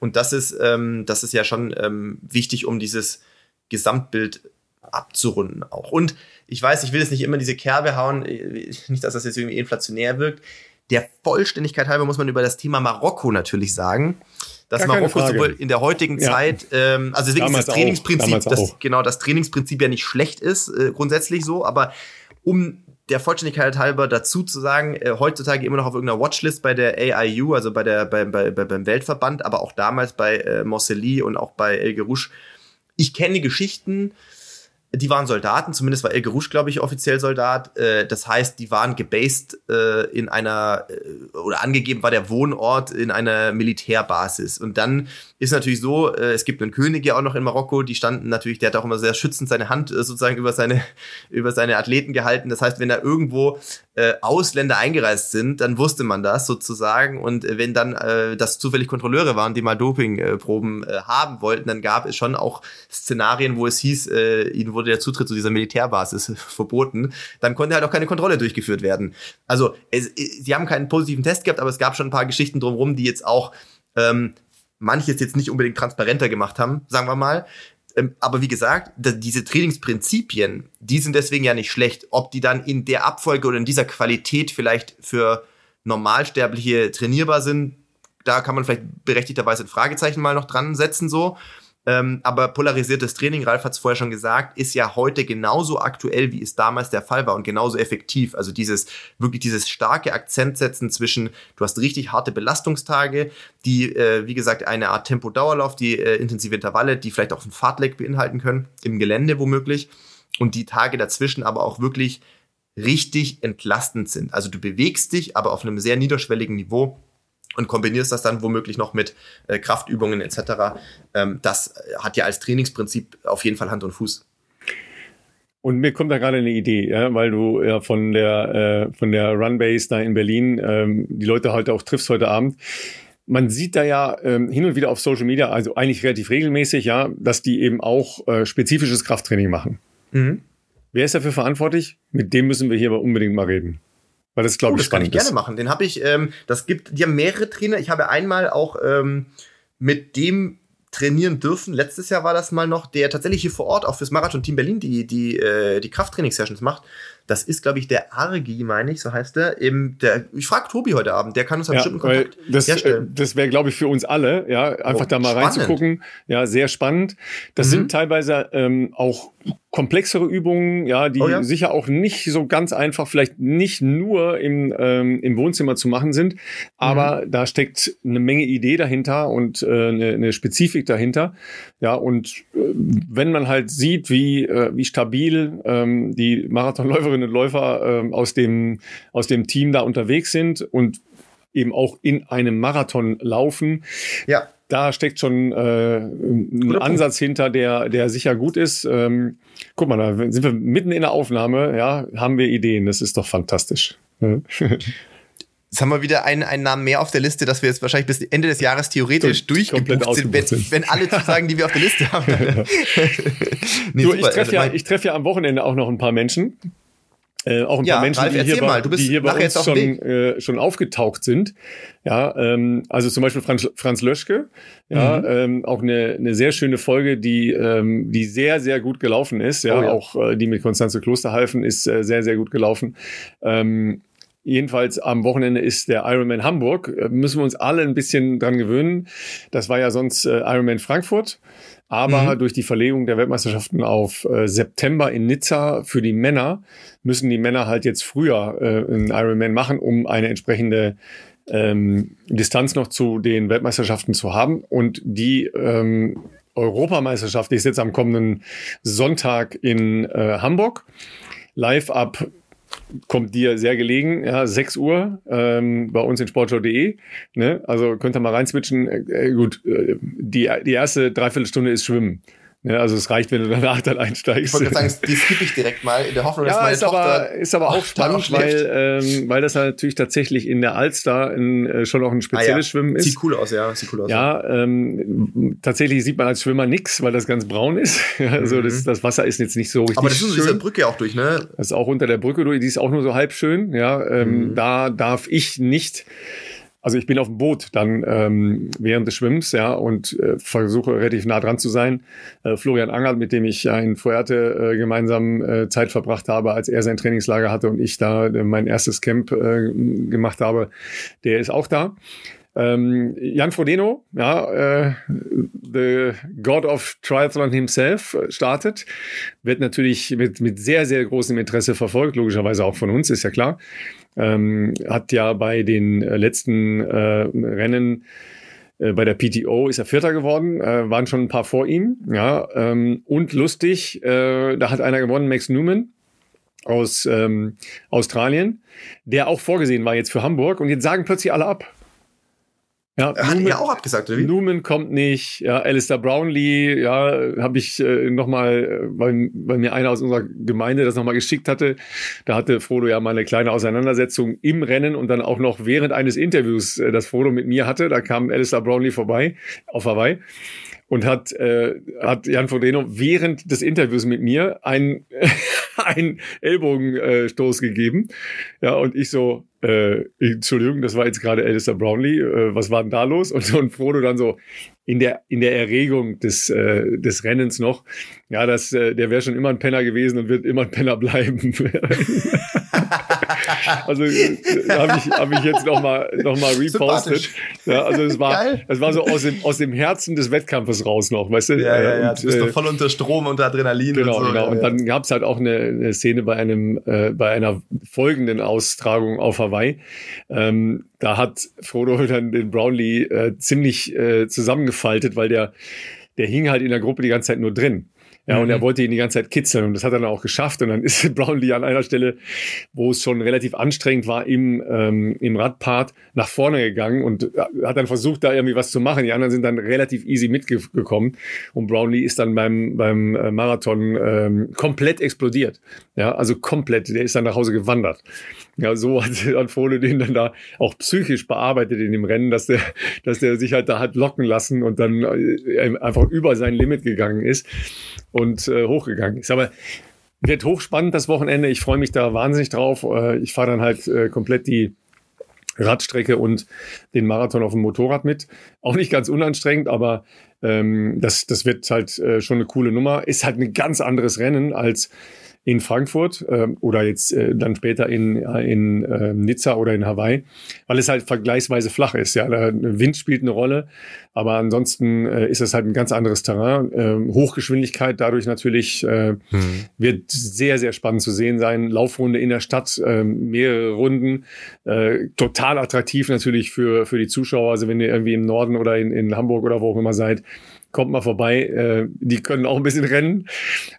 Und das ist, ähm, das ist ja schon ähm, wichtig, um dieses Gesamtbild abzurunden auch. Und ich weiß, ich will jetzt nicht immer in diese Kerbe hauen, äh, nicht, dass das jetzt irgendwie inflationär wirkt. Der Vollständigkeit halber muss man über das Thema Marokko natürlich sagen, dass Gar Marokko sowohl in der heutigen Ja. Zeit, ähm, also deswegen Damals ist das. Trainingsprinzip, das, genau, das Trainingsprinzip ja nicht schlecht ist, äh, grundsätzlich so, aber um der Vollständigkeit halber dazu zu sagen, äh, heutzutage immer noch auf irgendeiner Watchlist bei der AIU, also bei der, bei, bei, bei, beim Weltverband, aber auch damals bei äh, Mosseli und auch bei El Gerouche. Ich kenne Geschichten, die waren Soldaten, zumindest war El Gerouche, glaube ich, offiziell Soldat. Äh, das heißt, die waren gebased äh, in einer, äh, oder angegeben war der Wohnort in einer Militärbasis. Und dann ist natürlich so, äh, es gibt einen König ja auch noch in Marokko, die standen natürlich, der hat auch immer sehr schützend seine Hand äh, sozusagen über seine, über seine Athleten gehalten. Das heißt, wenn da irgendwo äh, Ausländer eingereist sind, dann wusste man das sozusagen. Und äh, wenn dann äh, das zufällig Kontrolleure waren, die mal Dopingproben äh, haben wollten, dann gab es schon auch Szenarien, wo es hieß, äh, ihnen wurde der Zutritt zu dieser Militärbasis verboten. Dann konnte halt auch keine Kontrolle durchgeführt werden. Also es, sie haben keinen positiven Test gehabt, aber es gab schon ein paar Geschichten drumherum, die jetzt auch ähm, manches jetzt nicht unbedingt transparenter gemacht haben, sagen wir mal. Ähm, aber wie gesagt, diese Trainingsprinzipien, die sind deswegen ja nicht schlecht. Ob die dann in der Abfolge oder in dieser Qualität vielleicht für Normalsterbliche trainierbar sind, da kann man vielleicht berechtigterweise ein Fragezeichen mal noch dran setzen, so. Ähm, aber polarisiertes Training, Ralf hat es vorher schon gesagt, ist ja heute genauso aktuell, wie es damals der Fall war und genauso effektiv. Also dieses, wirklich dieses starke Akzentsetzen zwischen, du hast richtig harte Belastungstage, die, äh, wie gesagt, eine Art Tempo-Dauerlauf, die äh, intensive Intervalle, die vielleicht auch ein Fahrtleck beinhalten können, im Gelände womöglich. und die Tage dazwischen aber auch wirklich richtig entlastend sind. Also du bewegst dich, aber auf einem sehr niederschwelligen Niveau und kombinierst das dann womöglich noch mit äh, Kraftübungen etc. Ähm, das hat ja als Trainingsprinzip auf jeden Fall Hand und Fuß. Und mir kommt da gerade eine Idee, ja, weil du ja von der äh, von der Runbase da in Berlin ähm, die Leute heute auch triffst heute Abend. Man sieht da ja ähm, hin und wieder auf Social Media, also eigentlich relativ regelmäßig, ja, dass die eben auch äh, spezifisches Krafttraining machen. Mhm. Wer ist dafür verantwortlich? Mit dem müssen wir hier aber unbedingt mal reden. Weil das glaube oh, ich das kann ich gerne machen. Den habe ich, ähm, das gibt, die haben mehrere Trainer. Ich habe einmal auch ähm, mit dem trainieren dürfen. Letztes Jahr war das mal noch, der tatsächlich hier vor Ort auch fürs Marathon Team Berlin die, die, äh, die Krafttraining-Sessions macht. Das ist, glaube ich, der Argi, meine ich, so heißt der. Im, der ich frage Tobi heute Abend, der kann uns ja, bestimmt Kontakt das, äh, herstellen. das wäre, glaube ich, für uns alle, ja, einfach oh, da mal spannend. reinzugucken. Ja, sehr spannend. Das mhm. sind teilweise ähm, auch komplexere Übungen, ja, die oh ja. sicher auch nicht so ganz einfach, vielleicht nicht nur im, ähm, im Wohnzimmer zu machen sind, aber mhm. da steckt eine Menge Idee dahinter und äh, eine, eine Spezifik dahinter. Ja, und äh, wenn man halt sieht, wie, äh, wie stabil ähm, die Marathonläuferinnen und Läufer äh, aus, dem, aus dem Team da unterwegs sind und eben auch in einem Marathon laufen, ja da steckt schon äh, ein Ansatz hinter, der, der sicher gut ist. Ähm, guck mal, da sind wir mitten in der Aufnahme, ja, haben wir Ideen. Das ist doch fantastisch. Jetzt haben wir wieder einen, einen Namen mehr auf der Liste, dass wir jetzt wahrscheinlich bis Ende des Jahres theoretisch durchgebucht sind, wenn, sind. wenn alle Zusagen, die wir auf der Liste haben. nee, du, ich treffe ja, ich treff ja am Wochenende auch noch ein paar Menschen. Äh, auch ein ja, paar Menschen, Ralf, die, hier bei, die hier bei uns schon, äh, schon aufgetaucht sind. Ja, ähm, also zum Beispiel Franz, Franz Löschke, ja, mhm. ähm, auch eine, eine sehr schöne Folge, die, ähm, die sehr, sehr gut gelaufen ist. Ja, oh ja. auch äh, die mit Konstanze Klosterhalfen ist äh, sehr, sehr gut gelaufen. Ähm, Jedenfalls am Wochenende ist der Ironman Hamburg. Äh, müssen wir uns alle ein bisschen dran gewöhnen. Das war ja sonst äh, Ironman Frankfurt. Aber mhm. durch die Verlegung der Weltmeisterschaften auf äh, September in Nizza für die Männer müssen die Männer halt jetzt früher äh, einen Ironman machen, um eine entsprechende ähm, Distanz noch zu den Weltmeisterschaften zu haben. Und die ähm, Europameisterschaft ist jetzt am kommenden Sonntag in äh, Hamburg. Live ab kommt dir sehr gelegen, ja, 6 Uhr ähm, bei uns in sportshow.de. Ne? Also könnt ihr mal reinswitchen. Äh, äh gut, äh, die, die erste Dreiviertelstunde ist Schwimmen. Ja, also es reicht, wenn du danach dann einsteigst. Ich wollte sagen, die skippe ich direkt mal in der Hoffnung, dass ja, meine ist Tochter aber, ist aber auch spannend, weil, ähm, weil das natürlich tatsächlich in der Alster in, äh, schon auch ein spezielles ah, ja. Schwimmen ist. Sieht cool aus, ja. Sieht cool aus. Ja, ähm, tatsächlich sieht man als Schwimmer nichts, weil das ganz braun ist. also mhm. das, das Wasser ist jetzt nicht so richtig Aber das ist diese Brücke auch durch, ne? Das ist auch unter der Brücke durch, die ist auch nur so halb schön. Ja, ähm, mhm. da darf ich nicht also ich bin auf dem Boot dann ähm, während des Schwimmens, ja, und äh, versuche relativ nah dran zu sein. Äh, Florian Angert, mit dem ich ja in Fuerte äh, gemeinsam äh, Zeit verbracht habe, als er sein Trainingslager hatte und ich da äh, mein erstes Camp äh, gemacht habe, der ist auch da. Ähm, Jan Frodeno, ja, äh, the God of Triathlon himself, startet. Wird natürlich mit, mit sehr, sehr großem Interesse verfolgt, logischerweise auch von uns, ist ja klar ähm, hat ja bei den äh, letzten äh, Rennen äh, bei der PTO ist er Vierter geworden, äh, waren schon ein paar vor ihm, ja, ähm, und lustig, äh, da hat einer gewonnen, Max Newman aus ähm, Australien, der auch vorgesehen war jetzt für Hamburg und jetzt sagen plötzlich alle ab. Ja, Hat Newman, er auch abgesagt, oder wie? Newman kommt nicht, ja, Alistair Brownlee, ja, habe ich äh, nochmal, äh, weil, weil mir einer aus unserer Gemeinde das nochmal geschickt hatte, da hatte Frodo ja mal eine kleine Auseinandersetzung im Rennen und dann auch noch während eines Interviews, äh, das Frodo mit mir hatte, da kam Alistair Brownlee vorbei, auf Hawaii und hat, äh, hat Jan Frodeno während des Interviews mit mir einen, einen Ellbogenstoß gegeben. Ja, und ich so, äh, Entschuldigung, das war jetzt gerade Alistair Brownlee, äh, was war denn da los? Und, und Frodo dann so in der, in der Erregung des, äh, des Rennens noch, ja, das, äh, der wäre schon immer ein Penner gewesen und wird immer ein Penner bleiben. also äh, habe ich, hab ich jetzt nochmal noch mal repostet. Ja, also es war, es war so aus dem, aus dem Herzen des Wettkampfes raus noch, weißt du? Ja, ja, ja. Und, du bist doch äh, voll unter Strom, unter Adrenalin. Genau, und so. genau. Und dann gab es halt auch eine, eine Szene bei einem, äh, bei einer folgenden Austragung auf Hawaii. Ähm, da hat Frodo dann den Brownlee äh, ziemlich äh, zusammengefaltet, weil der, der hing halt in der Gruppe die ganze Zeit nur drin. Ja, mhm. und er mhm. wollte ihn die ganze Zeit kitzeln und das hat er dann auch geschafft. Und dann ist Brownlee an einer Stelle, wo es schon relativ anstrengend war, im, ähm, im Radpart nach vorne gegangen und hat dann versucht, da irgendwie was zu machen. Die anderen sind dann relativ easy mitgekommen. Und Brownlee ist dann beim, beim äh, Marathon ähm, komplett explodiert. Ja, also komplett. Der ist dann nach Hause gewandert. Ja, so hat, hat Frohle den dann da auch psychisch bearbeitet in dem Rennen, dass der, dass der sich halt da hat locken lassen und dann äh, einfach über sein Limit gegangen ist und äh, hochgegangen ist. Aber wird hochspannend das Wochenende. Ich freue mich da wahnsinnig drauf. Äh, ich fahre dann halt äh, komplett die Radstrecke und den Marathon auf dem Motorrad mit. Auch nicht ganz unanstrengend, aber ähm, das, das wird halt äh, schon eine coole Nummer. Ist halt ein ganz anderes Rennen als in Frankfurt äh, oder jetzt äh, dann später in, in äh, Nizza oder in Hawaii, weil es halt vergleichsweise flach ist. Ja, der Wind spielt eine Rolle, aber ansonsten äh, ist es halt ein ganz anderes Terrain. Äh, Hochgeschwindigkeit dadurch natürlich äh, hm. wird sehr sehr spannend zu sehen sein. Laufrunde in der Stadt, äh, mehrere Runden, äh, total attraktiv natürlich für für die Zuschauer. Also wenn ihr irgendwie im Norden oder in, in Hamburg oder wo auch immer seid, kommt mal vorbei. Äh, die können auch ein bisschen rennen.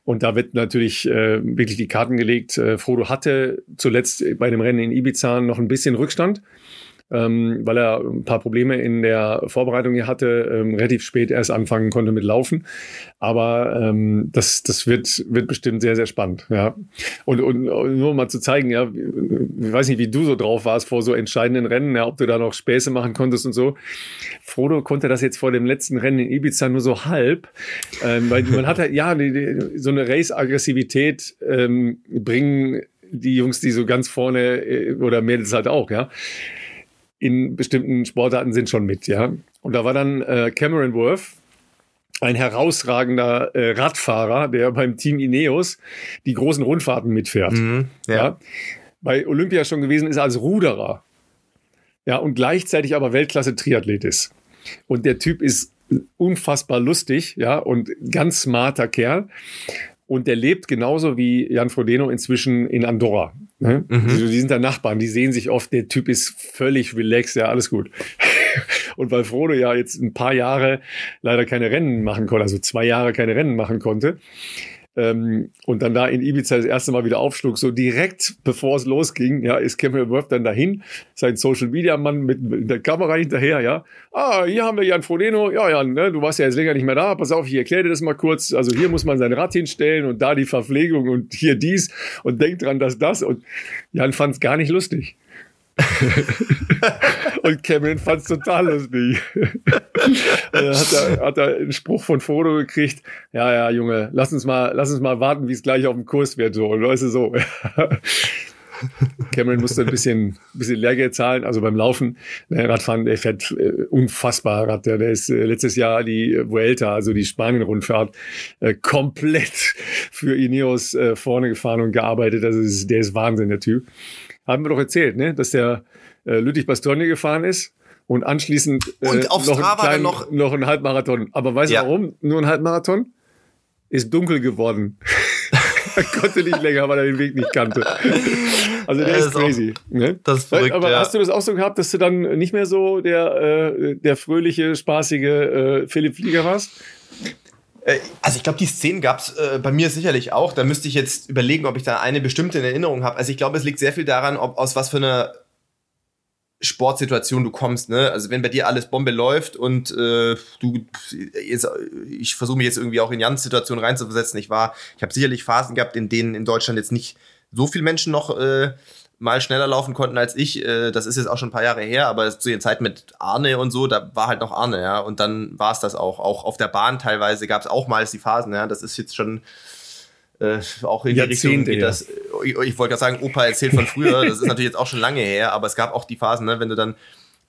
Und da wird natürlich äh, wirklich die Karten gelegt. Äh, Frodo hatte zuletzt bei dem Rennen in Ibiza noch ein bisschen Rückstand ähm, weil er ein paar Probleme in der Vorbereitung hier hatte, ähm, relativ spät erst anfangen konnte mit Laufen. Aber ähm, das, das wird, wird bestimmt sehr, sehr spannend. Ja. Und, und, und nur mal zu zeigen, ja, ich weiß nicht, wie du so drauf warst vor so entscheidenden Rennen, ja, ob du da noch Späße machen konntest und so. Frodo konnte das jetzt vor dem letzten Rennen in Ibiza nur so halb, ähm, weil man hat halt, ja, die, die, so eine Race-Aggressivität ähm, bringen die Jungs, die so ganz vorne äh, oder Mädels halt auch, ja in bestimmten Sportarten sind schon mit, ja. Und da war dann äh, Cameron Worth, ein herausragender äh, Radfahrer, der beim Team Ineos die großen Rundfahrten mitfährt. Mhm, ja. ja. Bei Olympia schon gewesen ist als Ruderer. Ja, und gleichzeitig aber Weltklasse-Triathlet ist. Und der Typ ist unfassbar lustig, ja, und ganz smarter Kerl. Und der lebt genauso wie Jan Frodeno inzwischen in Andorra. Ne? Mhm. Also die sind da Nachbarn, die sehen sich oft, der Typ ist völlig relaxed, ja, alles gut. Und weil Frodo ja jetzt ein paar Jahre leider keine Rennen machen konnte, also zwei Jahre keine Rennen machen konnte, ähm, und dann da in Ibiza das erste Mal wieder aufschlug, so direkt bevor es losging, ja, ist Cameron Worth dann dahin, sein Social Media Mann mit, mit der Kamera hinterher, ja. Ah, hier haben wir Jan Frodeno. Ja, Jan, ne, du warst ja jetzt länger nicht mehr da. Pass auf, ich erkläre dir das mal kurz. Also hier muss man sein Rad hinstellen und da die Verpflegung und hier dies und denk dran, dass das. Und Jan fand es gar nicht lustig. und Cameron fand es total lustig. dann hat er, hat er einen Spruch von Frodo gekriegt. Ja, ja, Junge, lass uns mal, lass uns mal warten, wie es gleich auf dem Kurs wird. So, und weißt du, so. Cameron musste ein bisschen, bisschen Lehrgeld zahlen, also beim Laufen. Der Radfahren, der fährt äh, unfassbar Rad. Der, der ist äh, letztes Jahr die Vuelta, also die Spanien-Rundfahrt, äh, komplett für Ineos äh, vorne gefahren und gearbeitet. Also ist, der ist Wahnsinn, der Typ haben wir doch erzählt, ne? dass der äh, Lüttich-Bastogne gefahren ist und anschließend äh, und noch, einen kleinen, noch, noch einen Halbmarathon. Aber weißt du ja. warum? Nur ein Halbmarathon? Ist dunkel geworden. er konnte nicht länger, weil er den Weg nicht kannte. Also der ist, ist crazy. Auch, ne? Das ist verrückt, Aber ja. hast du das auch so gehabt, dass du dann nicht mehr so der, äh, der fröhliche, spaßige äh, Philipp Flieger warst? Äh, also ich glaube, die Szenen gab es äh, bei mir sicherlich auch. Da müsste ich jetzt überlegen, ob ich da eine bestimmte in Erinnerung habe. Also ich glaube, es liegt sehr viel daran, ob aus was für einer Sportsituation du kommst. Ne? Also wenn bei dir alles Bombe läuft und äh, du, jetzt, ich versuche mich jetzt irgendwie auch in Jans Situation reinzuversetzen. Ich war, ich habe sicherlich Phasen gehabt, in denen in Deutschland jetzt nicht so viele Menschen noch äh, mal schneller laufen konnten als ich. Äh, das ist jetzt auch schon ein paar Jahre her, aber zu der Zeit mit Arne und so, da war halt noch Arne, ja. Und dann war es das auch. Auch auf der Bahn teilweise gab es auch mal die Phasen, ja. Das ist jetzt schon äh, auch in die Richtung geht das. Ich, ich wollte gerade sagen, Opa erzählt von früher, das ist natürlich jetzt auch schon lange her, aber es gab auch die Phasen, ne, wenn du dann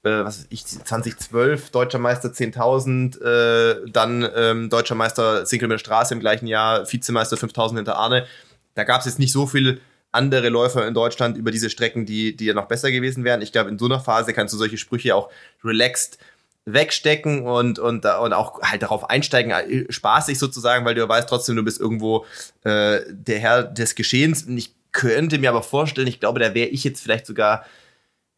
äh, was ich 2012 deutscher Meister 10.000, äh, dann ähm, deutscher Meister Single mit Straße im gleichen Jahr, Vizemeister 5.000 hinter Arne. Da gab es jetzt nicht so viel andere Läufer in Deutschland über diese Strecken, die, die ja noch besser gewesen wären. Ich glaube, in so einer Phase kannst du solche Sprüche auch relaxed wegstecken und, und, und auch halt darauf einsteigen, äh, spaßig sozusagen, weil du weißt trotzdem, du bist irgendwo äh, der Herr des Geschehens. Und ich könnte mir aber vorstellen, ich glaube, da wäre ich jetzt vielleicht sogar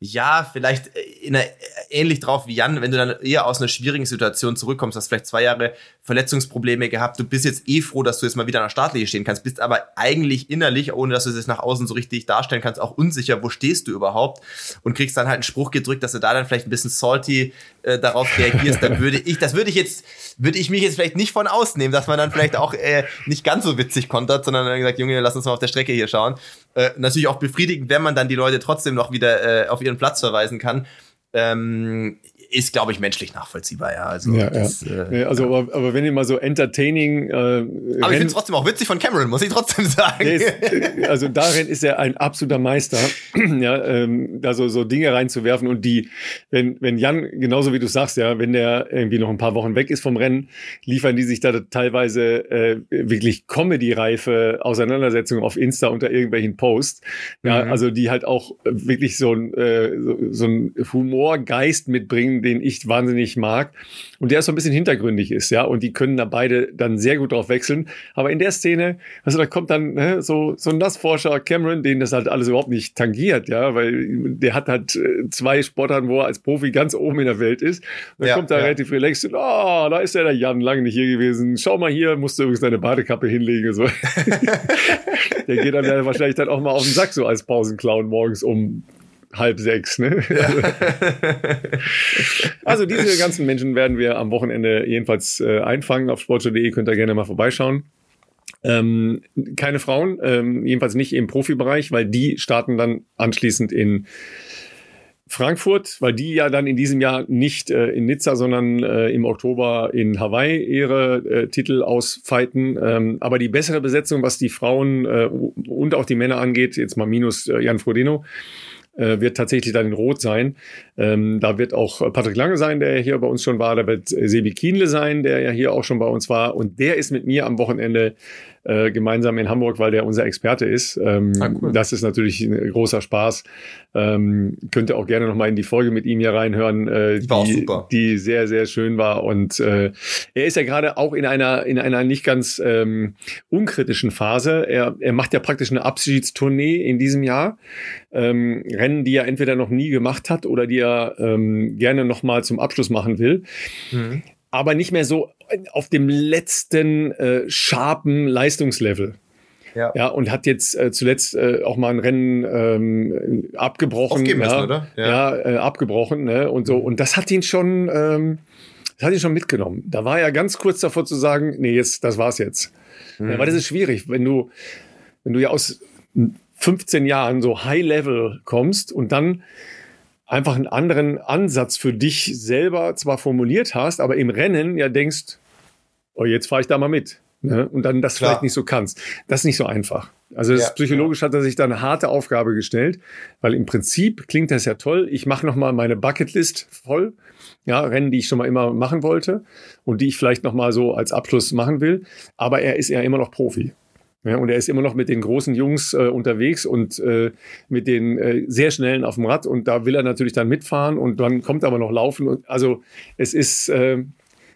ja, vielleicht in einer ähnlich drauf wie Jan, wenn du dann eher aus einer schwierigen Situation zurückkommst, hast vielleicht zwei Jahre Verletzungsprobleme gehabt, du bist jetzt eh froh, dass du jetzt mal wieder an der Startlinie stehen kannst, bist aber eigentlich innerlich, ohne dass du es nach außen so richtig darstellen kannst, auch unsicher, wo stehst du überhaupt und kriegst dann halt einen Spruch gedrückt, dass du da dann vielleicht ein bisschen salty äh, darauf reagierst, dann würde ich, das würde ich jetzt, würde ich mich jetzt vielleicht nicht von ausnehmen, dass man dann vielleicht auch äh, nicht ganz so witzig kontert, sondern dann gesagt, Junge, lass uns mal auf der Strecke hier schauen. Äh, natürlich auch befriedigend, wenn man dann die Leute trotzdem noch wieder äh, auf ihren Platz verweisen kann. Ähm, ist, glaube ich, menschlich nachvollziehbar, ja. Also, ja, das, ja. Äh, also ja. Aber, aber wenn ihr mal so entertaining. Äh, aber ich finde es trotzdem auch witzig von Cameron, muss ich trotzdem sagen. Ist, also darin ist er ein absoluter Meister, ja, ähm, da so, so Dinge reinzuwerfen und die, wenn, wenn Jan, genauso wie du sagst, ja, wenn der irgendwie noch ein paar Wochen weg ist vom Rennen, liefern die sich da teilweise äh, wirklich Comedy-reife Auseinandersetzungen auf Insta unter irgendwelchen Posts. Ja, mhm. also die halt auch wirklich so ein, äh, so, so ein Humorgeist mitbringen, den ich wahnsinnig mag und der so ein bisschen hintergründig ist, ja, und die können da beide dann sehr gut drauf wechseln. Aber in der Szene, also da kommt dann ne, so, so ein Nassforscher Cameron, den das halt alles überhaupt nicht tangiert, ja, weil der hat halt äh, zwei Sportarten, wo er als Profi ganz oben in der Welt ist. Und dann ja, kommt da ja. relativ relaxed und, oh, da ist ja der Jan lange nicht hier gewesen. Schau mal hier, musst du übrigens deine Badekappe hinlegen, so. der geht dann ja wahrscheinlich dann auch mal auf den Sack so als Pausenclown morgens um halb sechs. Ne? Ja. also diese ganzen Menschen werden wir am Wochenende jedenfalls äh, einfangen. Auf sportschau.de könnt ihr gerne mal vorbeischauen. Ähm, keine Frauen, ähm, jedenfalls nicht im Profibereich, weil die starten dann anschließend in Frankfurt, weil die ja dann in diesem Jahr nicht äh, in Nizza, sondern äh, im Oktober in Hawaii ihre äh, Titel ausfeiten. Ähm, aber die bessere Besetzung, was die Frauen äh, und auch die Männer angeht, jetzt mal minus äh, Jan Frodeno, äh, wird tatsächlich dann in Rot sein. Ähm, da wird auch Patrick Lange sein, der hier bei uns schon war. Da wird Sebi Kienle sein, der ja hier auch schon bei uns war. Und der ist mit mir am Wochenende äh, gemeinsam in Hamburg, weil der unser Experte ist. Ähm, ah, cool. Das ist natürlich ein großer Spaß. Ähm, könnt ihr auch gerne nochmal in die Folge mit ihm hier reinhören, äh, die, die, die, sehr, sehr schön war. Und äh, er ist ja gerade auch in einer, in einer nicht ganz ähm, unkritischen Phase. Er, er macht ja praktisch eine Abschiedstournee in diesem Jahr. Ähm, Rennen, die er entweder noch nie gemacht hat oder die er ähm, gerne nochmal zum Abschluss machen will. Mhm aber nicht mehr so auf dem letzten äh, scharfen Leistungslevel. Ja. ja, und hat jetzt äh, zuletzt äh, auch mal ein Rennen ähm, abgebrochen. Ja, müssen, oder? Ja, ja äh, abgebrochen, ne? Und so. Mhm. Und das hat ihn schon, ähm, das hat ihn schon mitgenommen. Da war er ganz kurz davor zu sagen, nee, jetzt, das war's jetzt. Mhm. Ja, weil das ist schwierig, wenn du, wenn du ja aus 15 Jahren so High Level kommst und dann einfach einen anderen Ansatz für dich selber zwar formuliert hast, aber im Rennen ja denkst, oh, jetzt fahre ich da mal mit. Ne? Und dann das Klar. vielleicht nicht so kannst. Das ist nicht so einfach. Also ja, psychologisch ja. hat er sich da eine harte Aufgabe gestellt, weil im Prinzip klingt das ja toll. Ich mache nochmal meine Bucketlist voll. Ja, Rennen, die ich schon mal immer machen wollte und die ich vielleicht nochmal so als Abschluss machen will. Aber er ist ja immer noch Profi. Ja, und er ist immer noch mit den großen Jungs äh, unterwegs und äh, mit den äh, sehr schnellen auf dem Rad. Und da will er natürlich dann mitfahren und dann kommt aber noch Laufen. Und, also es ist äh,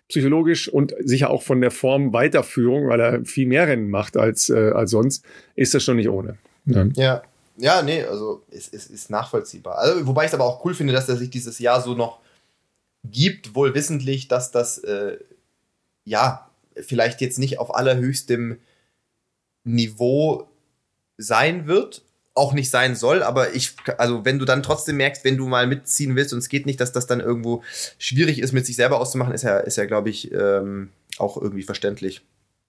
psychologisch und sicher auch von der Form Weiterführung, weil er viel mehr Rennen macht als, äh, als sonst, ist das schon nicht ohne. Ja. ja. Ja, nee, also es, es ist nachvollziehbar. Also, wobei ich es aber auch cool finde, dass er sich dieses Jahr so noch gibt, wohl wissentlich, dass das äh, ja vielleicht jetzt nicht auf allerhöchstem Niveau sein wird, auch nicht sein soll, aber ich, also wenn du dann trotzdem merkst, wenn du mal mitziehen willst und es geht nicht, dass das dann irgendwo schwierig ist, mit sich selber auszumachen, ist ja, ist ja glaube ich, ähm, auch irgendwie verständlich.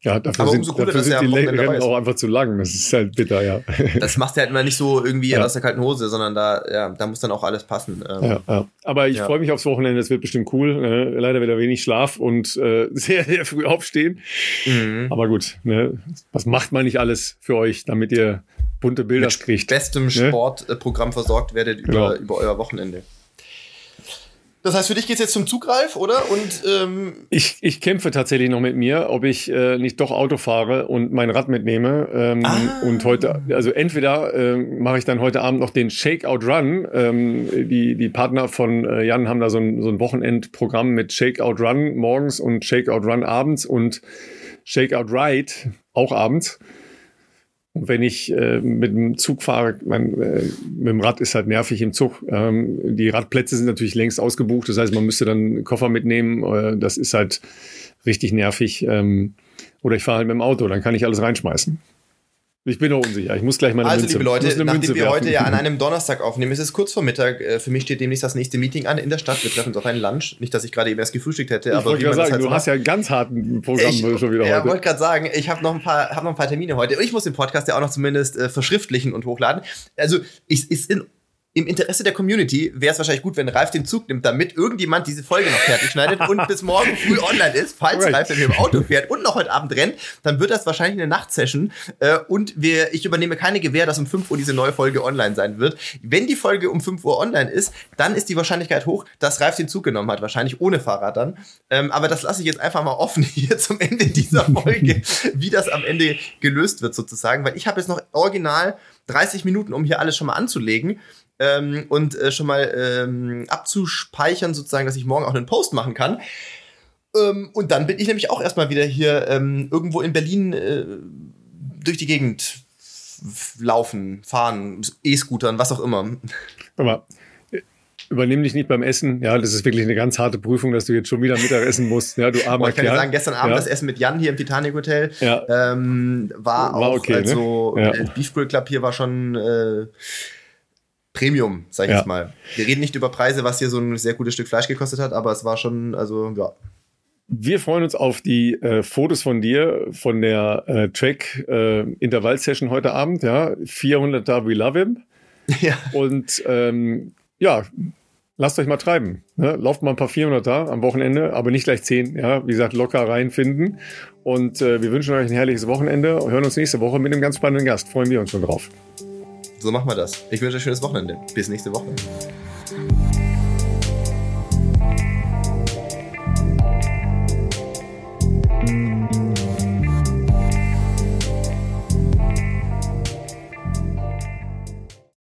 Ja, dafür sind, cooler, dafür sind die Rennen auch einfach zu lang. Das ist halt bitter, ja. Das machst du halt immer nicht so irgendwie ja. aus der kalten Hose, sondern da, ja, da muss dann auch alles passen. Ähm, ja. Aber ich freue mich aufs Wochenende, es wird bestimmt cool. Ne? Leider wieder wenig Schlaf und äh, sehr, sehr früh aufstehen. Mhm. Aber gut, ne? was macht man nicht alles für euch, damit ihr bunte Bilder Mit kriegt? bestem ne? Sportprogramm versorgt werdet über, genau. über euer Wochenende. Das heißt, für dich geht es jetzt zum Zugreif, oder? Und ähm ich, ich kämpfe tatsächlich noch mit mir, ob ich äh, nicht doch Auto fahre und mein Rad mitnehme. Ähm, ah. Und heute, also entweder äh, mache ich dann heute Abend noch den Shakeout Run. Ähm, die, die Partner von äh, Jan haben da so ein, so ein Wochenendprogramm mit Shakeout Run morgens und Shakeout Run abends und Shakeout Ride auch abends. Und wenn ich äh, mit dem Zug fahre, mein, äh, mit dem Rad ist halt nervig im Zug. Ähm, die Radplätze sind natürlich längst ausgebucht. Das heißt, man müsste dann einen Koffer mitnehmen. Äh, das ist halt richtig nervig. Ähm, oder ich fahre halt mit dem Auto, dann kann ich alles reinschmeißen. Ich bin noch unsicher. Ich muss gleich mal eine Also, Münze, liebe Leute, nachdem Münze wir werfen. heute ja an einem Donnerstag aufnehmen, es ist kurz vor Mittag. Äh, Für mich steht demnächst das nächste Meeting an in der Stadt. Wir treffen uns auf einen Lunch. Nicht, dass ich gerade eben erst gefrühstückt hätte, ich aber wollte wie man sagen, halt du so hast ja ein ganz harten Programm Ich schon wieder ja, heute. wollte gerade sagen, ich habe noch, ein paar- hab noch ein paar Termine heute und ich muss den Podcast ja auch noch zumindest äh, verschriftlichen und hochladen. Also, ich, ist in, im Interesse der Community wäre es wahrscheinlich gut, wenn Ralf den Zug nimmt, damit irgendjemand diese Folge noch fertig schneidet und bis morgen früh online ist. Falls Right. Ralf dann hier im Auto fährt und noch heute Abend rennt, dann wird das wahrscheinlich eine Nachtsession äh, und wir, ich übernehme keine Gewähr, dass um 5 Uhr diese neue Folge online sein wird. Wenn die Folge um 5 Uhr online ist, dann ist die Wahrscheinlichkeit hoch, dass Ralf den Zug genommen hat, wahrscheinlich ohne Fahrrad dann. Ähm, aber das lasse ich jetzt einfach mal offen hier zum Ende dieser Folge, wie das am Ende gelöst wird sozusagen, weil ich habe jetzt noch original 30 Minuten, um hier alles schon mal anzulegen. Ähm, und äh, schon mal ähm, abzuspeichern, sozusagen, dass ich morgen auch einen Post machen kann. Ähm, und dann bin ich nämlich auch erstmal wieder hier ähm, irgendwo in Berlin äh, durch die Gegend laufen, fahren, E-Scootern, was auch immer. Aber übernimm dich nicht beim Essen. Ja, das ist wirklich eine ganz harte Prüfung, dass du jetzt schon wieder Mittagessen musst. Ja, du armer Aber ich kann dir Kerl. sagen, gestern Abend ja. das Essen mit Jan hier im Titanic Hotel Ja. ähm, war, War auch, okay, ne? also Ja. äh, Beef Grill Club hier war schon äh, Premium, sag ich Ja. jetzt mal. Wir reden nicht über Preise, was hier so ein sehr gutes Stück Fleisch gekostet hat, aber es war schon, also ja. Wir freuen uns auf die äh, Fotos von dir von der äh, Track äh, Intervall-Session heute Abend. Ja, 400er We Love Him. ja. Und ähm, ja, lasst euch mal treiben. Ne? Lauft mal ein paar 400er am Wochenende, aber nicht gleich 10. Ja, wie gesagt, locker reinfinden. Und äh, wir wünschen euch ein herrliches Wochenende. Hören uns nächste Woche mit einem ganz spannenden Gast. Freuen wir uns schon drauf. So machen wir das. Ich wünsche euch ein schönes Wochenende. Bis nächste Woche.